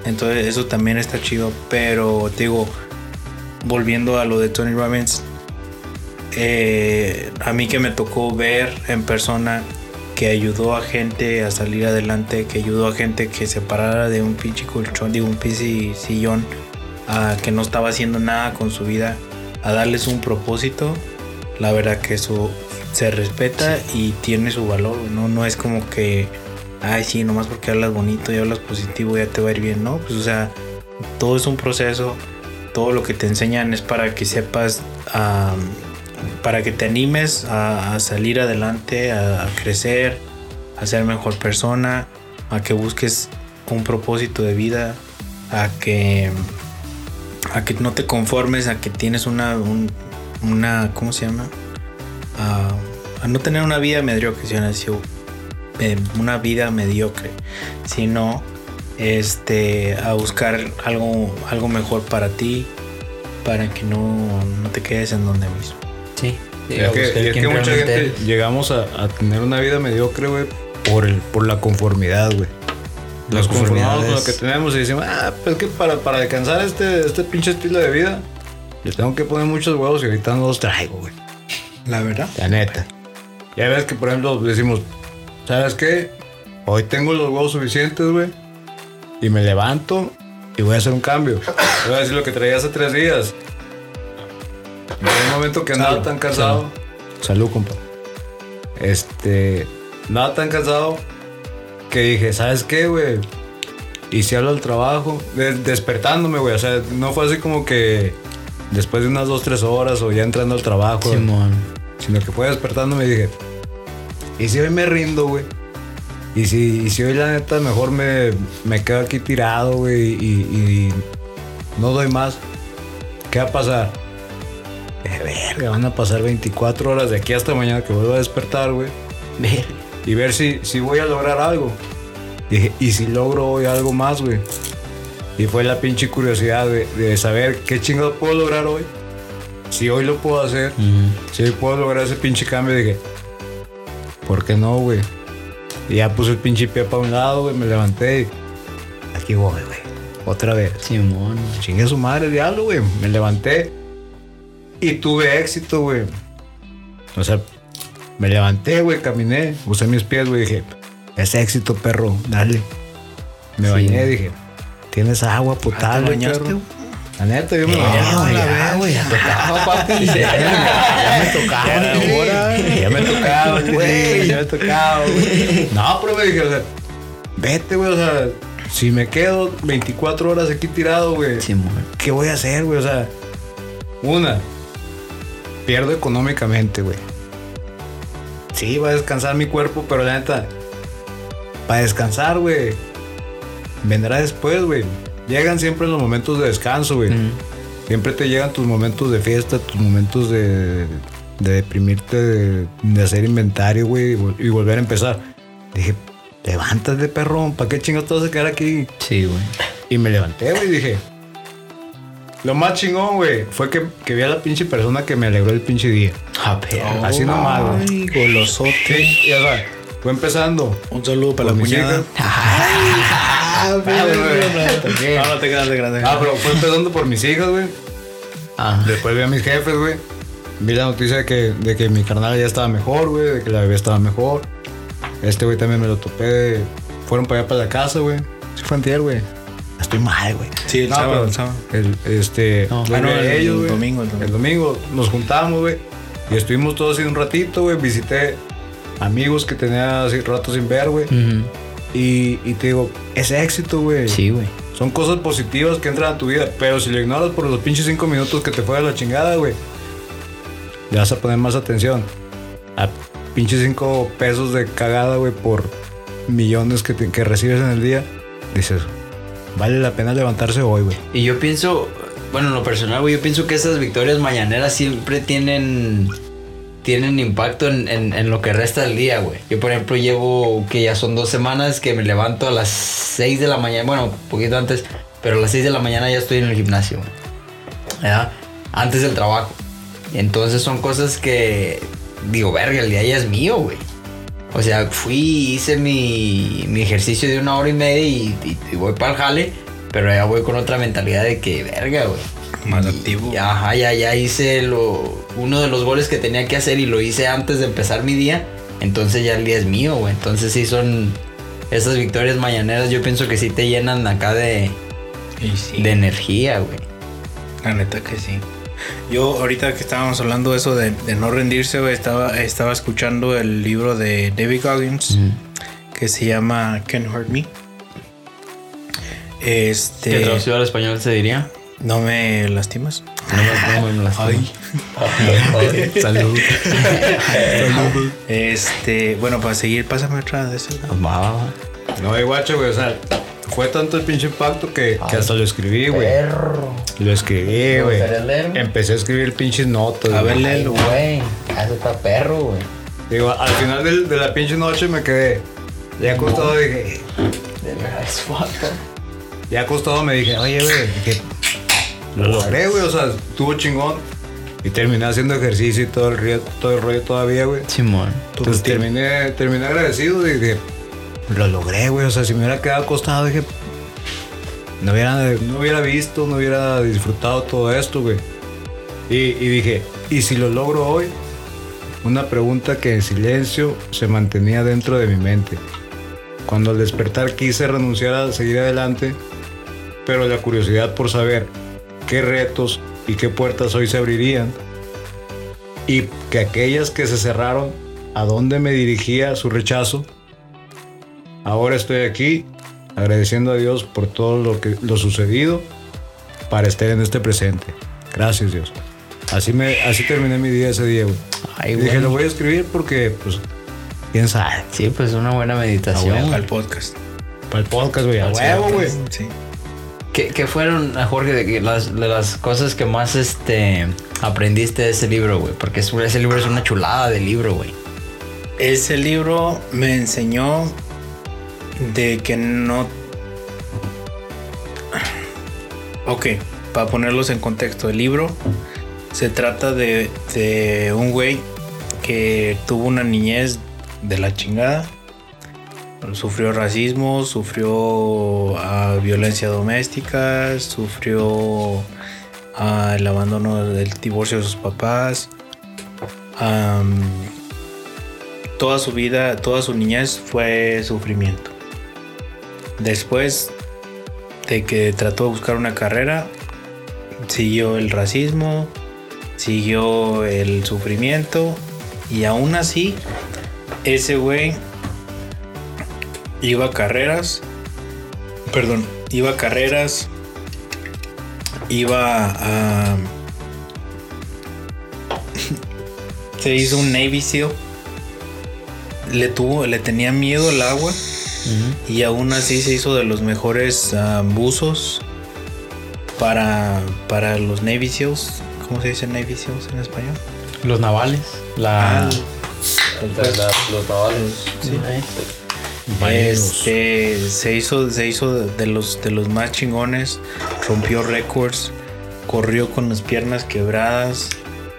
Entonces, eso también está chido. Pero te digo, volviendo a lo de Tony Robbins, eh, a mí que me tocó ver en persona que ayudó a gente a salir adelante, que ayudó a gente que se parara de un pinche colchón, digo, un pinche sillón, a que no estaba haciendo nada con su vida, a darles un propósito, la verdad que eso se respeta y tiene su valor, ¿no? No es como que, ay, sí, nomás porque hablas bonito y hablas positivo ya te va a ir bien, ¿no? Pues, o sea, todo es un proceso, todo lo que te enseñan es para que sepas, ah, para que te animes a, salir adelante, a, crecer, a ser mejor persona, a que busques un propósito de vida, a que, a que no te conformes, a que tienes una, un- una ¿cómo se llama? A, no tener una vida mediocre, eh, una vida mediocre, sino este, a buscar algo, algo mejor para ti, para que no, no te quedes en donde mismo. Sí. Y es que, y es que mucha gente llegamos a, a tener una vida mediocre, güey, por, el, por la conformidad, güey. Nos conformamos con lo que tenemos y decimos, ah, pues es que para, para alcanzar este, este pinche estilo de vida, le tengo que poner muchos huevos y ahorita no los traigo, güey. La verdad. La neta. Ya ves que, por ejemplo, decimos, ¿sabes qué? Hoy tengo los huevos suficientes, güey. Y me levanto y voy a hacer un cambio. Voy a decir lo que traía hace tres días. En un momento que andaba tan cansado. Salud, compa. Este. Nada tan cansado que dije, ¿sabes qué, güey? Y si hablo del trabajo, de- despertándome, güey. O sea, no fue así como que después de unas dos, tres horas o ya entrando al trabajo. Simón. Sino que fue despertándome y dije, ¿y si hoy me rindo, güey? Y si, y si hoy la neta mejor me, me quedo aquí tirado, güey, y, y no doy más, ¿qué va a pasar? Verga, van a pasar 24 horas de aquí hasta mañana que vuelvo a despertar, güey. Y ver si, si voy a lograr algo. Dije, ¿y si logro hoy algo más, güey? Y fue la pinche curiosidad de, de saber qué chingado puedo lograr hoy. Si hoy lo puedo hacer, si hoy puedo lograr ese pinche cambio, dije, ¿por qué no, güey? Y ya puse el pinche pie para un lado, güey, me levanté y aquí voy, güey. Otra vez. Simón. Chingue su madre, diablo, güey. Me levanté y tuve éxito, güey. O sea, me levanté, güey, caminé, usé mis pies, güey, dije, es éxito, perro, dale. Me Sí. bañé, dije, tienes agua potable, bañaste, perro? güey? La neta, yo me bañé, Ah, güey, la ya, verga. güey, ya tocaba, papi. Ya, ya me tocaba, Ya me tocaba, güey, ya me tocaba, güey. No, pero me dije, o sea, vete, güey, o sea, si me quedo 24 horas aquí tirado, güey, Simón. ¿qué voy a hacer, güey? O sea, una, pierdo económicamente, güey. Sí, va a descansar mi cuerpo, pero la neta, para descansar, güey, vendrá después, güey. Llegan siempre los momentos de descanso, güey. Siempre te llegan tus momentos de fiesta, tus momentos de, de deprimirte, de, de hacer inventario, güey, y volver a empezar. Dije, levántate, perrón, ¿para qué chingados te vas a quedar aquí? Sí, güey. Y me levanté, güey, y dije. Lo más chingón, güey, fue que, que vi a la pinche persona que me alegró el pinche día. Ah, pero. Así nomás, güey. Ay, golosote. Sí, y o sea, fue empezando. Un saludo para la hijas. Ah, no te quedas de grande. Ah, pero fue empezando por mis hijas, güey. Ah, Después vi a mis jefes, güey. Vi la noticia de que, de que mi carnal ya estaba mejor, güey. De que la bebé estaba mejor. Este güey también me lo topé. Fueron para allá para la casa, güey. Sí fue antier, güey. Estoy mal, güey. Sí, el No, sábado, pero el sábado. el- este, No. los Ah, el domingo, el domingo. El domingo nos juntamos, güey. Y estuvimos todos ahí un ratito, güey. Visité amigos que tenía así rato sin ver, güey. Y, y te digo, es éxito, güey. Sí, güey. Son cosas positivas que entran a tu vida. Pero si lo ignoras por los pinches cinco minutos que te fue a la chingada, güey. Le vas a poner más atención. A pinches cinco pesos de cagada, güey, por millones que, te- que recibes en el día. Dices, vale la pena levantarse hoy, güey. Y yo pienso, bueno, en lo personal, güey, yo pienso que esas victorias mañaneras siempre tienen tienen impacto en, en- lo que resta del día, güey. Yo, por ejemplo, llevo que ya son dos semanas que me levanto a las 6 de la mañana, bueno, un poquito antes, pero a las 6 de la mañana ya estoy en el gimnasio, güey. ¿verdad? Antes del trabajo. Entonces son cosas que digo, verga, el día ya es mío, güey. O sea, fui, hice mi, mi ejercicio de una hora y media y, y- y voy para el jale, pero ya voy con otra mentalidad de que, verga, güey. Más Y- activo. Ajá, ya, ya hice lo, uno de los goles que tenía que hacer y lo hice antes de empezar mi día. Entonces ya el día es mío, güey. Entonces sí son esas victorias mañaneras, yo pienso que sí te llenan acá de, sí, de energía, güey. la neta que sí. Yo ahorita que estábamos hablando de eso de, de no rendirse, estaba, estaba escuchando el libro de David Goggins que se llama Can't Hurt Me. Que Este, traducido al español se diría. no me lastimas. No me, no me lastimo. Ay. Salud. Este, bueno, para seguir, pásame otra de va. No, y guacho, güey, o sea, fue tanto el pinche impacto que, que hasta lo escribí, güey. Perro. Lo escribí, güey. Empecé a escribir pinches notas. A güey. ver, léelo, güey. Eso está perro, güey. Digo, al final de, la pinche noche me quedé ya acostado y dije, Ya acostado me dije, oye, güey, dije, lo logré, güey, o sea, estuvo chingón. Y terminé haciendo ejercicio y todo el, río- todo el rollo todavía, güey. Simón. Entonces terminé, terminé agradecido y dije, lo logré, güey. O sea, si me hubiera quedado acostado, dije, no hubiera, no hubiera visto, no hubiera disfrutado todo esto, güey. Y, y dije, ¿y si lo logro hoy? Una pregunta que en silencio se mantenía dentro de mi mente. Cuando al despertar quise renunciar a seguir adelante, pero la curiosidad por saber qué retos y qué puertas hoy se abrirían y que aquellas que se cerraron, a dónde me dirigía su rechazo. Ahora estoy aquí agradeciendo a Dios por todo lo que lo sucedido para estar en este presente. Gracias Dios. Así me así terminé mi día ese día, güey. Ay, dije, güey. lo voy a escribir porque pues quién sabe. Sí, pues una buena meditación. Al podcast. Para el podcast, güey, a huevo, güey. Sí. ¿Qué, qué fueron, a Jorge, de, las, de las cosas que más este, aprendiste de ese libro, güey? Porque es- ese libro es una chulada de libro, güey. Ese libro me enseñó de que no... Ok, para ponerlos en contexto, el libro se trata de, un güey que tuvo una niñez de la chingada. Sufrió racismo, sufrió ah, violencia doméstica, sufrió ah, el abandono del divorcio de sus papás. Toda su vida, toda su niñez fue sufrimiento. Después de que trató de buscar una carrera, siguió el racismo, siguió el sufrimiento y aún así ese güey iba a carreras, perdón, iba a carreras, iba a... se hizo un Navy SEAL. Le tuvo, le tenía miedo al agua y aún así se hizo de los mejores ah, buzos para, para los Navy SEAls. ¿Cómo se dice Navy SEAls en español? Los navales. La... Ah, Los, los navales. Este, se hizo, se hizo de los, de los más chingones, rompió récords, corrió con las piernas quebradas.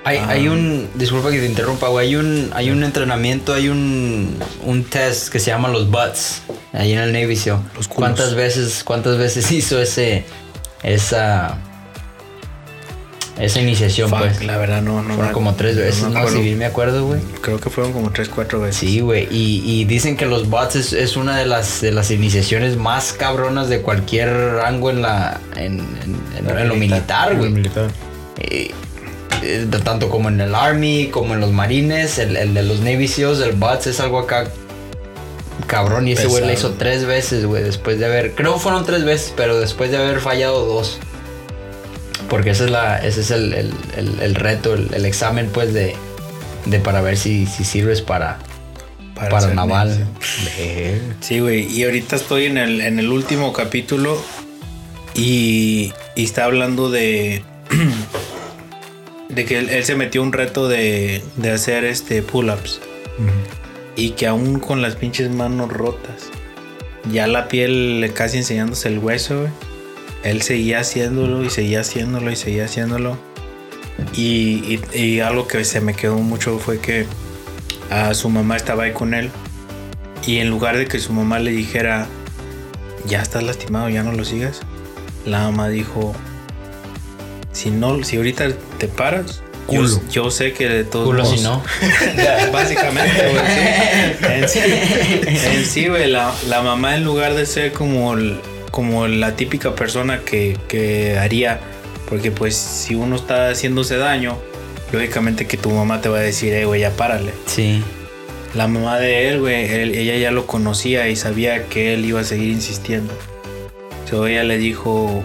Hay, Ah. hay un, disculpa que te interrumpa, güey, hay un, hay un entrenamiento, hay un, un test que se llama los butts, ahí en el Navy SEAL. Los culos. ¿Cuántas veces, cuántas veces hizo ese, esa, esa iniciación, Fuck, pues? la verdad no, no Fueron como tres no veces, ¿no? acuerdo. Si bien me acuerdo, güey. Creo que fueron como tres, cuatro veces. Sí, güey. Y, y dicen que los bots es, es una de las, de las iniciaciones más cabronas de cualquier rango en la en, en- en- en lo militar, güey. militar. Eh, eh, tanto como en el Army, como en los Marines, el, el de los Navy SEALs, el bots es algo acá cabrón. Y ese güey la Pesado. hizo tres veces, güey, después de haber... Creo que fueron tres veces, pero después de haber fallado dos. Porque ese es, la, ese es el, el- el- el reto, el, el examen, pues, de, de para ver si, si sirves para, para, naval. Sí, güey. Y ahorita estoy en el, en el último capítulo y, y está hablando de. de que él, él se metió un reto de, de hacer este pull-ups. Y que aún con las pinches manos rotas, ya la piel casi enseñándose el hueso, güey. Él seguía haciéndolo y seguía haciéndolo y seguía haciéndolo. Y, y- y algo que se me quedó mucho fue que a su mamá estaba ahí con él. Y en lugar de que su mamá le dijera, ya estás lastimado, ya no lo sigas, la mamá dijo, si no, si ahorita te paras, yo, Culo. yo sé que de todos Culo modos- si no. Básicamente, güey, sí. En sí, en sí, güey, la, la mamá en lugar de ser como, el- como la típica persona que, que haría, porque pues si uno está haciéndose daño, lógicamente que tu mamá te va a decir, eh, güey, ya párale. Sí. La mamá de él, güey, él- ella ya lo conocía y sabía que él iba a seguir insistiendo. So, ella le dijo,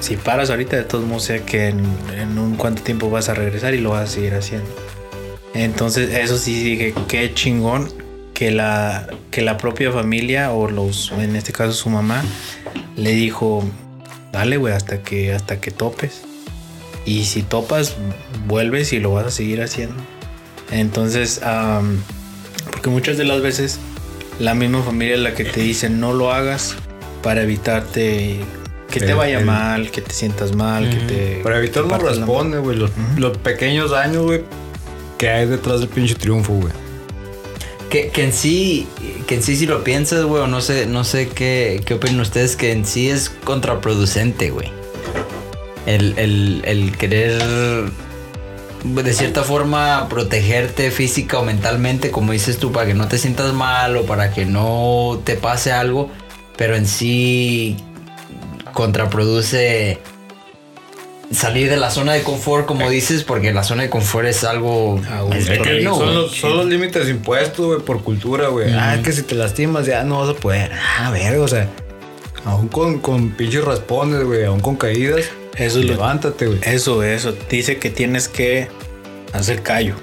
si paras ahorita, de todos modos sé que en, en un cuánto tiempo vas a regresar y lo vas a seguir haciendo. Entonces, eso sí dije, qué chingón que la, que la propia familia, o los, en este caso su mamá, le dijo, dale, güey, hasta que, hasta que topes. Y si topas, vuelves y lo vas a seguir haciendo. Entonces, am, porque muchas de las veces la misma familia es la que te dice no lo hagas para evitarte que te El- vaya el- mal, que te sientas mal, que te... Para evitar los responde, güey. Los, los pequeños daños, güey, que hay detrás del pinche triunfo, güey. Que, que en sí, que en sí si lo piensas, güey, o no sé, no sé qué, qué opinan ustedes, que en sí es contraproducente, güey. El, el, el querer de cierta forma protegerte física o mentalmente, como dices tú, para que no te sientas mal o para que no te pase algo, pero en sí contraproduce salir de la zona de confort, como dices, porque la zona de confort es algo... Ah, es que horrible, son, los, son los límites impuestos, güey, por cultura, güey. Ah, es que si te lastimas ya no vas a poder. Ah, ver, o sea, aún con, con pinches raspones, güey, aún con caídas, Eso es lo- levántate, güey. Eso, eso. Dice que tienes que hacer callo.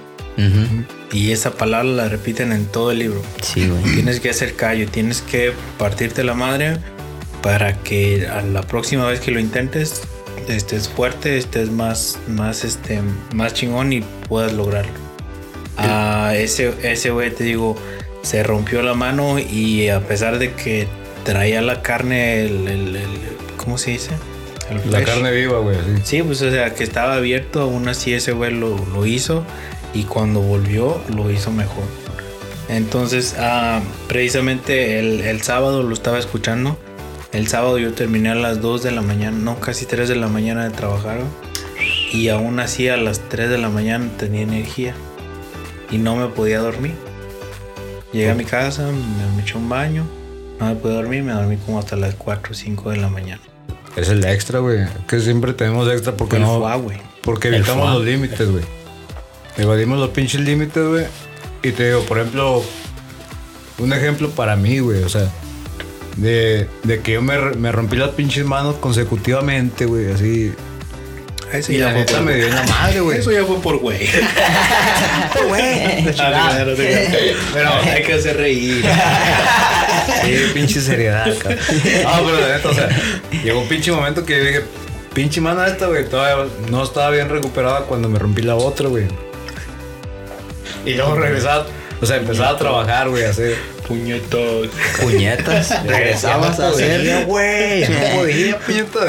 Y esa palabra la repiten en todo el libro. Sí, güey. Tienes que hacer callo, tienes que partirte la madre para que a la próxima vez que lo intentes estés fuerte, estés más, más, este, más chingón y puedas lograrlo. Ah, ese, ese güey, te digo, se rompió la mano y a pesar de que traía la carne, el, el- el- ¿cómo se dice? El La carne viva, güey, así. Sí, pues o sea, que estaba abierto, aún así ese güey lo, lo hizo y cuando volvió lo hizo mejor. Entonces, ah, precisamente el, el sábado lo estaba escuchando. El sábado yo terminé a las 2 de la mañana, no, casi 3 de la mañana de trabajar. Y aún así a las 3 de la mañana tenía energía y no me podía dormir. Llegué a mi casa, me, eché un baño, no me pude dormir, me dormí como hasta las 4 o 5 de la mañana. Es el extra, güey. Que siempre tenemos extra porque El no. Porque evitamos los límites, güey. Evadimos los pinches límites, güey. Y te digo, por ejemplo, un ejemplo para mí, güey. O sea, de, de que yo me, me rompí las pinches manos consecutivamente, güey. Así. Eso Y ya la fue neta por- me dio en la madre, güey. Eso ya fue por güey. güey. Ah, Pero hay que hacer reír. Sí, pinche seriedad, cabrón. No, pero la neta, o sea, llegó un pinche momento que yo dije, pinche mano esta, güey, todavía no estaba bien recuperada cuando me rompí la otra, güey. Y luego regresaba, o sea, empezaba a trabajar, güey, a Puñetos. Puñetas. Regresabas a hacer. güey, no podía, puñeta.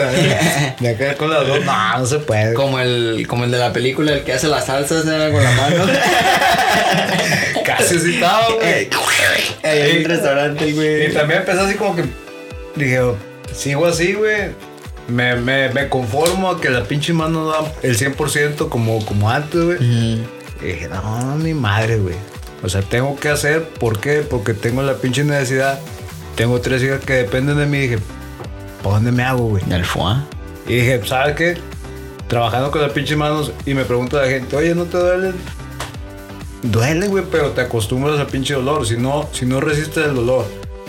De acá con las dos, no, no se puede. Como el, como el de la película, el que hace las salsas ¿no? con la mano. Casi así estaba, güey. Ahí en un restaurante, Y güey. también empecé así como que dije, sigo así, güey. Me, me, me conformo a que la pinche mano da el 100% como, como antes, güey. Y dije, no, ni madre, güey. O sea, tengo que hacer, ¿por qué? Porque tengo la pinche necesidad. Tengo tres hijas que dependen de mí. dije, ¿para dónde me hago, güey? El foie. Y dije, ¿sabes qué? Trabajando con las pinches manos y me pregunta la gente, oye, ¿no te duele? Duele, güey, pero te acostumbras al pinche dolor. Si no, si no resistes el dolor,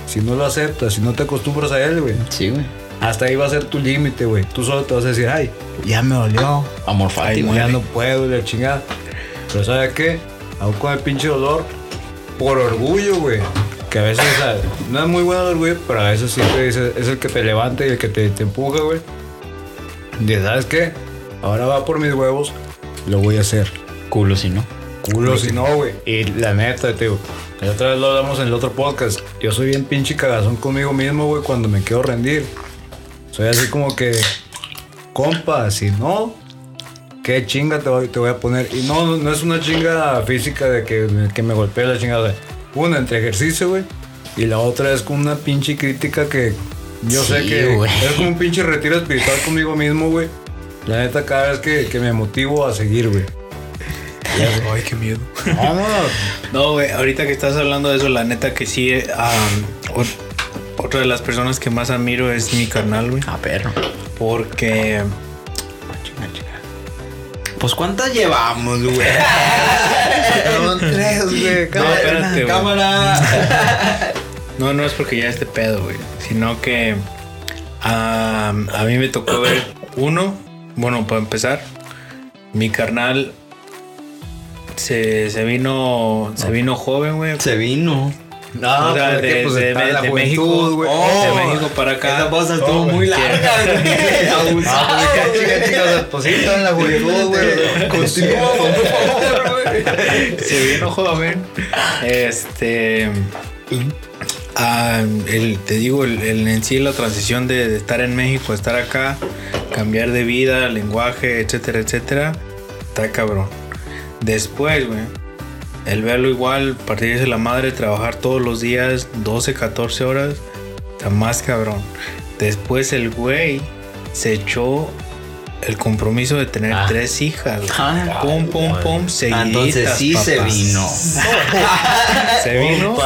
si no lo aceptas, si no te acostumbras a él, güey, Sí, güey. hasta ahí va a ser tu límite, güey. Tú solo te vas a decir, ay, ya me dolió. Amor Fati, ya no puedo, la chingada. Pero ¿sabes qué? Aún con el pinche dolor, por orgullo, güey. Que a veces, o sea, no es muy bueno el orgullo, pero a veces sí te dice, es el que te levanta y el que te, te empuja, güey. Y ¿sabes qué? Ahora va por mis huevos, lo voy a hacer. Culo, si no. Culo si no, güey. Y la neta, digo, la otra vez lo hablamos en el otro podcast. Yo soy bien pinche cagazón conmigo mismo, güey, cuando me quiero rendir. Soy así como que, compa, si no, ¿qué chinga te voy, te voy a poner? Y no, no, no es una chinga física de que, que me golpee la chingada. Una entre ejercicio, güey. Y la otra es con una pinche crítica que yo sé que es como un pinche retiro espiritual conmigo mismo, güey. La neta, cada vez que, que me motivo a seguir, güey. Ay, qué miedo. Vámonos. No, güey, ahorita que estás hablando de eso, la neta que sí, um, ot- otra de las personas que más admiro es mi carnal, güey. Ah, perro. Porque Pues ¿cuántas llevamos, güey? Tres, güey. No, espérate, güey. Cámara. No, no es porque ya esté pedo, güey. Sino que a mí me tocó ver uno. Bueno, para empezar, mi carnal se, se vino se vino joven, güey. Se vino. No, o sea, de, pues, de- de- la de México, güey. de México para acá. Esa pausa estuvo Oh, muy larga, güey. Ah, Abusado. pues, que chica, chica, o sea, pues sí, está en la juventud, güey. Continúa, por favor, güey. se vino joven. Este. Ah, el, te digo, el, el en sí la transición de, de estar en México estar acá, cambiar de vida, lenguaje, etcétera, etcétera, está cabrón. Después, güey, el verlo igual, partirse la madre, trabajar todos los días, 12, 14 horas, está más cabrón. Después el güey se echó el compromiso de tener Ah. tres hijas. güey. Ah. pum, pum, pum, seguiditas, Ah, entonces sí se papá. vino. Se vino.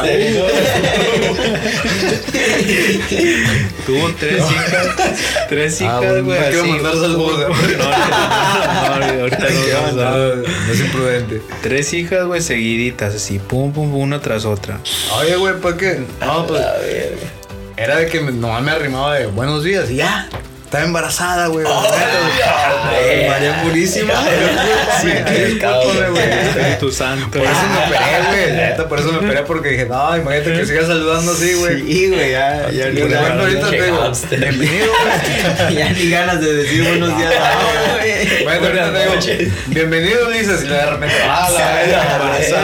Tuvo tres hijas. Tres hijas, bueno, güey. así. mandar saludos, No, ahorita no, ahorita no vamos a- No, no es imprudente. Tres hijas, güey, seguiditas, así, pum, pum, pum, una tras otra. Oye, güey, ¿para qué? No, pues. Era de que nomás me arrimaba de buenos días y ya. Estaba embarazada, güey. güey. María Purísima. Sí, discúlpame, güey. Espíritu Santo. Por eso me operé, güey. Neta, por eso me operé porque dije, no, imagínate que sigas saludando así, güey. Sí, güey, ya, ya, ejemplo, ahorita te digo, bienvenido, güey. ya ni ganas de decir buenos días. Bueno, ahorita te digo, bienvenido, dices, y de repente, ah, la embarazada,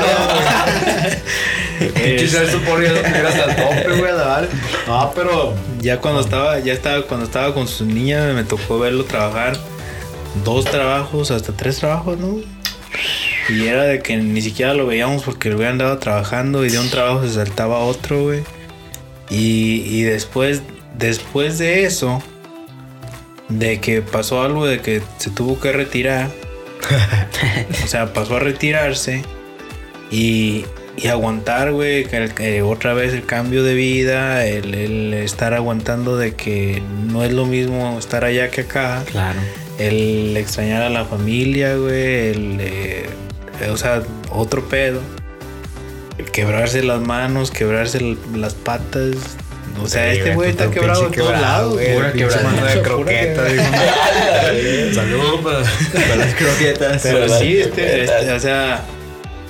güey. Quizás eso por eso te hasta el tope, güey, a la vale. No, pero Ya cuando estaba, ya estaba, cuando estaba con su niña, me tocó verlo trabajar dos trabajos, hasta tres trabajos, ¿no? Y era de que ni siquiera lo veíamos porque el güey andaba trabajando y de un trabajo se saltaba a otro, güey. Y, y después, después de eso, de que pasó algo de que se tuvo que retirar, o sea, pasó a retirarse y, y aguantar, güey, que, el- que otra vez el cambio de vida, el, el estar aguantando de que no es lo mismo estar allá que acá, Claro. el extrañar a la familia, güey, el, eh, o sea, otro pedo, el quebrarse las manos, quebrarse las patas. O sea, este güey está quebrado de todos lados, güey. Pinche quebrada de croquetas. Saludos para. Para las croquetas. Pero sí, este, este, o sea,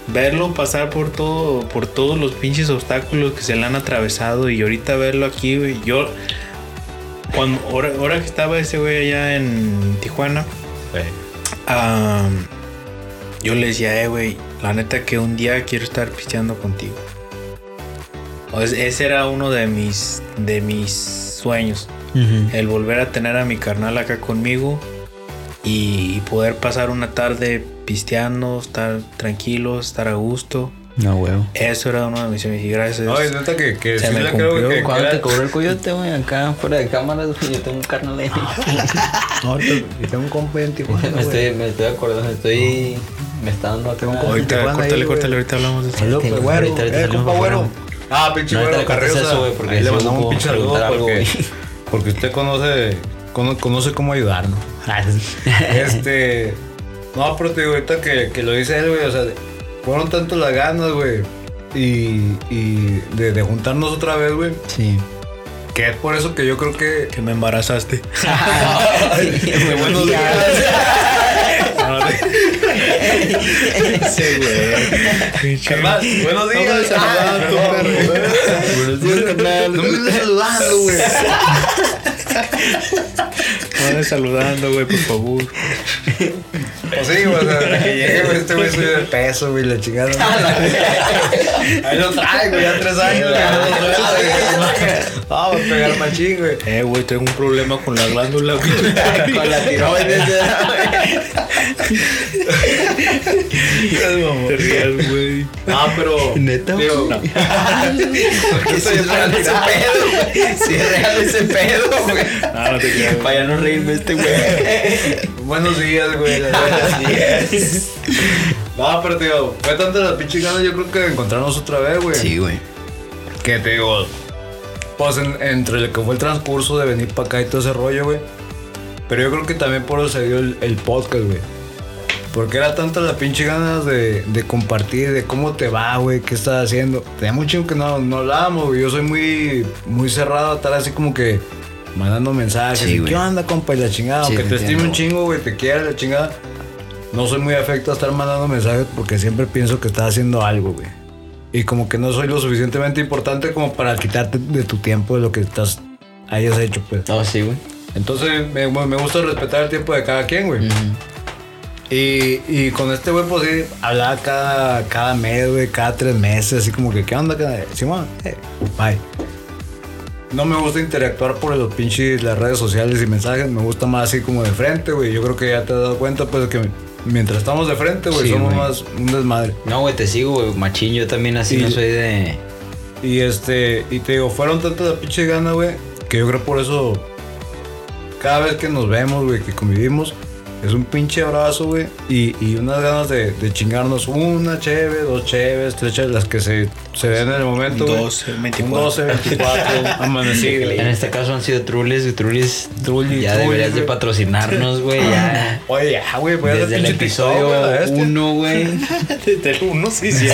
verlo pasar por todo, por todos los pinches obstáculos que se le han atravesado y ahorita verlo aquí, güey. Yo, cuando, ahora, ahora que estaba ese güey allá en Tijuana, yo le decía, eh, güey, la neta que un día quiero estar pisteando contigo. O ese era uno de mis, de mis sueños el volver a tener a mi carnal acá conmigo y poder pasar una tarde pisteando, estar tranquilos, estar a gusto. No, huevo. Eso era uno de mis sueños y gracias. Ay, neta que, que Se sí me creo cumplió. que. ¿Cuándo que te cobró el coyote, güey? Acá fuera de cámaras, güey. Yo tengo un carnal ahí. No, yo tengo un compa en Tijuana. me, estoy, me estoy acordando, estoy. Me está dando acá. Ahorita, córtale, córtale, ahorita hablamos de eso. Tengo- güero. Eh, compa, güero. Ah, pinche No, güero Carriosa. Ahí le mandamos un pinche saludo porque, porque usted conoce, cono- conoce cómo ayudarnos. Este. No, pero te digo, ahorita que, que lo dice él, güey, o sea, fueron tanto las ganas, güey. Y, y de, de juntarnos otra vez, güey. Sí. Que es por eso que yo creo que. Que me embarazaste. buenos días. Ese güey. Carnal, buenos días. Buenos días, carnal. No me estés saludando, güey. Vamos saludando, güey, por favor. Pues sí, güey, o sea, desde que llegue, güey, este güey sube de peso, güey, la chingada. Ahí lo trae, güey, ya tres años, güey. no güey. Vamos a pegar machín, güey. Eh, güey, tengo un problema con la glándula, güey. Con la tiroides. Te rías, güey. No, pero. Neta, güey. Digo, No. Que sí es real ese pedo, güey. Sí es real ese pedo, güey. Ah, no te güey. Para ya no reírme este güey. Buenos días, güey. Buenos días. No, pero digo, fue tanto las pinches ganas, yo creo que de encontrarnos otra vez, güey. Sí, güey. Que te digo, pues en- entre el que fue el transcurso de venir para acá y todo ese rollo, güey. Pero yo creo que también por eso se dio el, el podcast, güey. Porque era tanta la pinche ganas de, de compartir, de cómo te va, güey, qué estás haciendo. Tenía mucho que no, no hablábamos, güey. Yo soy muy, muy cerrado a estar así como que mandando mensajes. Sí, y. ¿Qué onda, compa? Y la chingada. Sí, Aunque te estime un chingo, güey, te quiera la chingada. No soy muy afecto a estar mandando mensajes porque siempre pienso que estás haciendo algo, güey. Y como que no soy lo suficientemente importante como para quitarte de tu tiempo de lo que estás hayas hecho, pues. No, sí, güey. Entonces me, me gusta respetar el tiempo de cada quien, güey. Y, y con este güey, pues sí, hablaba cada, cada mes, güey, cada tres meses, así como que, ¿qué onda? Simón, eh, bye. no me gusta interactuar por los pinches las redes sociales y mensajes. Me gusta más así como de frente, güey. Yo creo que ya te has dado cuenta, pues, que mientras estamos de frente, güey, Sí, somos más un desmadre. No, güey, te sigo, güey. Machín, yo también así Y- no soy de. Y este, y te digo, fueron tantas pinches ganas, güey, que yo creo por eso, cada vez que nos vemos, güey, que convivimos, es un pinche abrazo, güey, y, y unas ganas de, de chingarnos una cheve, dos cheves, tres cheves, las que se, se den en el momento, Un güey. 12, Un 24. 12, 24, amanecido. En este caso han sido Trulis, y Trulis. Trulli, ya deberías de patrocinarnos, güey. Ya. Oye, ya, güey, voy a hacer Desde el episodio. 1, güey. Desde el uno sí, sí.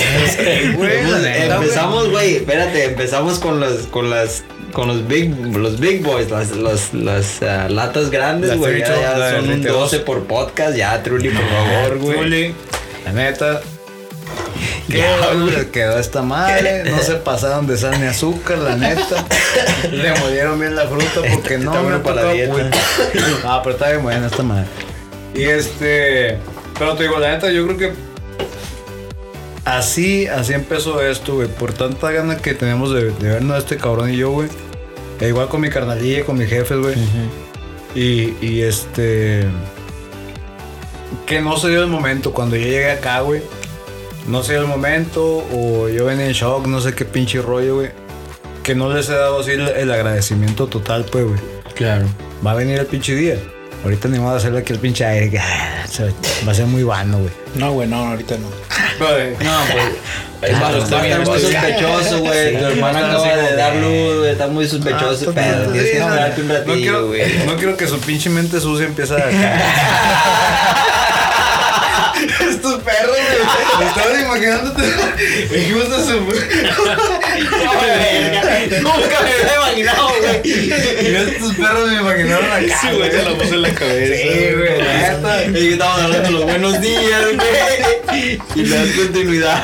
Empezamos, güey, espérate, empezamos con los, con las, con los big, los big boys, las, las, las ah, latas grandes, güey. Ya, 32, ya la son un 32. 12 por podcast, ya, Trulli, por favor, güey. Trulli, la neta. Qué Ya, quedó esta madre. No se pasaron de sal ni azúcar, la neta. Le molieron bien la fruta porque no me para la dieta. Ah, pero está bien buena esta madre. Y este. Pero te digo, la neta, yo creo que. Así, así empezó esto, güey. Por tanta gana que tenemos de, de vernos a este cabrón y yo, güey. E igual con mi carnalilla, con mis jefes, güey. Y, y este. Que no se dio el momento. Cuando yo llegué acá, güey. No se dio el momento. O yo venía en shock, no sé qué pinche rollo, güey. Que no les he dado así el, el agradecimiento total, pues, güey. Claro. Va a venir el pinche día. Ahorita ni modo hacerle aquí el pinche aire. que, ah, se- Va a ser muy vano, güey. No, güey, no, ahorita no. No, pues. Claro, está, está bien, muy sospechoso, güey. tu así acaba de que- dar luz, güey. Está muy sospechoso, Ah, pero sí, tienes que un ratillo, quiero, güey. no quiero que su pinche mente sucia empiece a. Estos perros, güey. Estabas imaginándote. Dijimos a su. Nunca me había imaginado, güey. Y estos perros me imaginaron acá. Sí, güey, se la puse en la cabeza. Sí, güey, la neta. Y estamos hablando de los buenos días, güey. Y le das continuidad.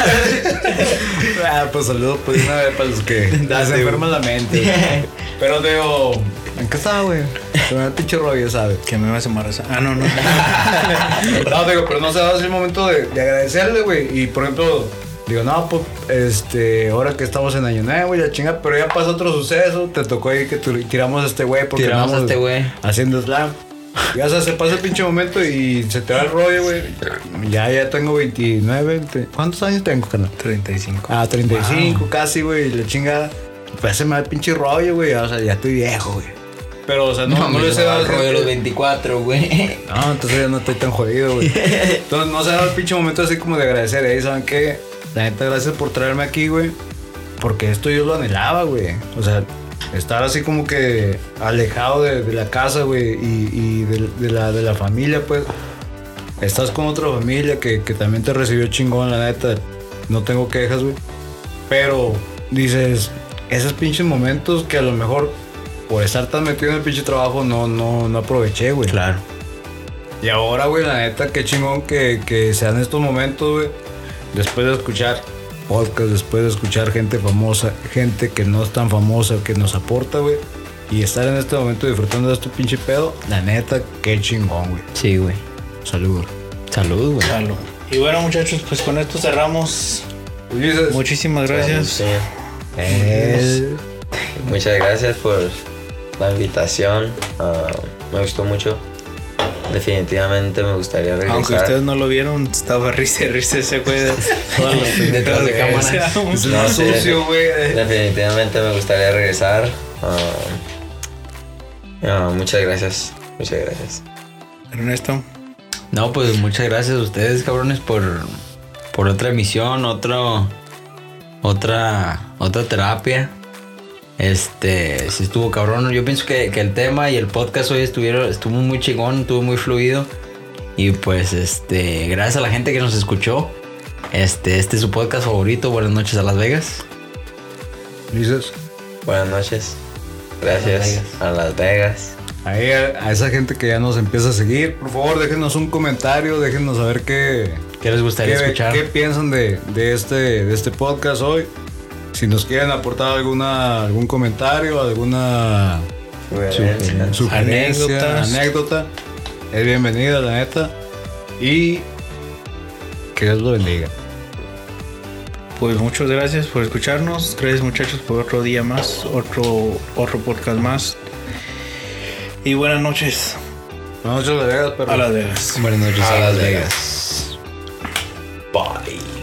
Ah, pues saludos pues una vez para los que les Date, enferma la mente. Pero digo, ¿en qué estaba, güey? Con el pinche rollo, ¿sabes? Que me vas a embarazar. Ah, no, no. No, digo, pero no se va a hacer el momento de, de agradecerle, güey. Y por ejemplo, digo, no, pues, este, ahora que estamos en Año Nuevo y la chinga, pero ya pasó otro suceso. Te tocó ahí que tu- tiramos a este güey porque Tiramos a este güey. Haciendo slam. Ya se, se pasa el pinche momento y se te va el rollo, güey. Ya, ya tengo 29. 20. ¿Cuántos años tengo, carnal? 35. Ah, 35 casi, güey, y la chingada. Pues se me da el pinche rollo, güey. O sea, ya estoy viejo, güey. Pero, o sea, no, no, me les he dado el rollo de los ese- 24, güey. No, entonces ya no estoy tan jodido, güey. Entonces no se ha dado el pinche momento así como de agradecer. ¿eh? ¿Saben qué? La neta, gracias por traerme aquí, güey. Porque esto yo lo anhelaba, güey. O sea, estar así como que alejado de, de la casa, güey, y, y de, de la, de la familia, pues. Estás con otra familia que, que también te recibió chingón, la neta. No tengo quejas, güey. Pero dices, esos pinches momentos que a lo mejor por estar tan metido en el pinche trabajo no, no, no aproveché, güey. Claro. Y ahora, güey, la neta, qué chingón que, que sean estos momentos, güey. Después de escuchar podcast, después de escuchar gente famosa, gente que no es tan famosa, que nos aporta, güey. Y estar en este momento disfrutando de este pinche pedo, la neta, qué chingón, güey. Sí, güey. Saludos. Salud, güey. Salud. Y bueno, muchachos, pues con esto cerramos. Ulises. Muchísimas gracias. Eh, Muchas gracias por la invitación. Ah, me gustó mucho. Definitivamente me gustaría regresar. Aunque ustedes no lo vieron, estaba risa y risa ese güey. Detrás de No, más sí. sucio, güey. Definitivamente me gustaría regresar. Ah, ah, muchas gracias. Muchas gracias. Ernesto. No, pues muchas gracias a ustedes, cabrones, por, por otra emisión, otro, otra, otra terapia. Este, sí estuvo cabrón. Yo pienso que, que el tema y el podcast hoy estuvieron, estuvo muy chingón, estuvo muy fluido. Y pues, este, gracias a la gente que nos escuchó. Este, este es su podcast favorito. Buenas noches a Las Vegas. Ulises. Buenas noches. Gracias a Las Vegas. Ahí a, a esa gente que ya nos empieza a seguir, por favor, déjenos un comentario, déjenos saber qué, ¿Qué les gustaría ¿Qué, escuchar? qué piensan de, de este, de este podcast hoy? Si nos quieren aportar alguna, algún comentario, alguna Sugerencias. sugerencia, Anécdotas. anécdota, es bienvenida, la neta. Y que Dios lo bendiga. Pues muchas gracias por escucharnos. Gracias muchachos por otro día más, otro, otro podcast más. Y buenas noches Buenas noches, Las Vegas, pero. a Las Vegas. Buenas noches A a Las Las Vegas. Bye.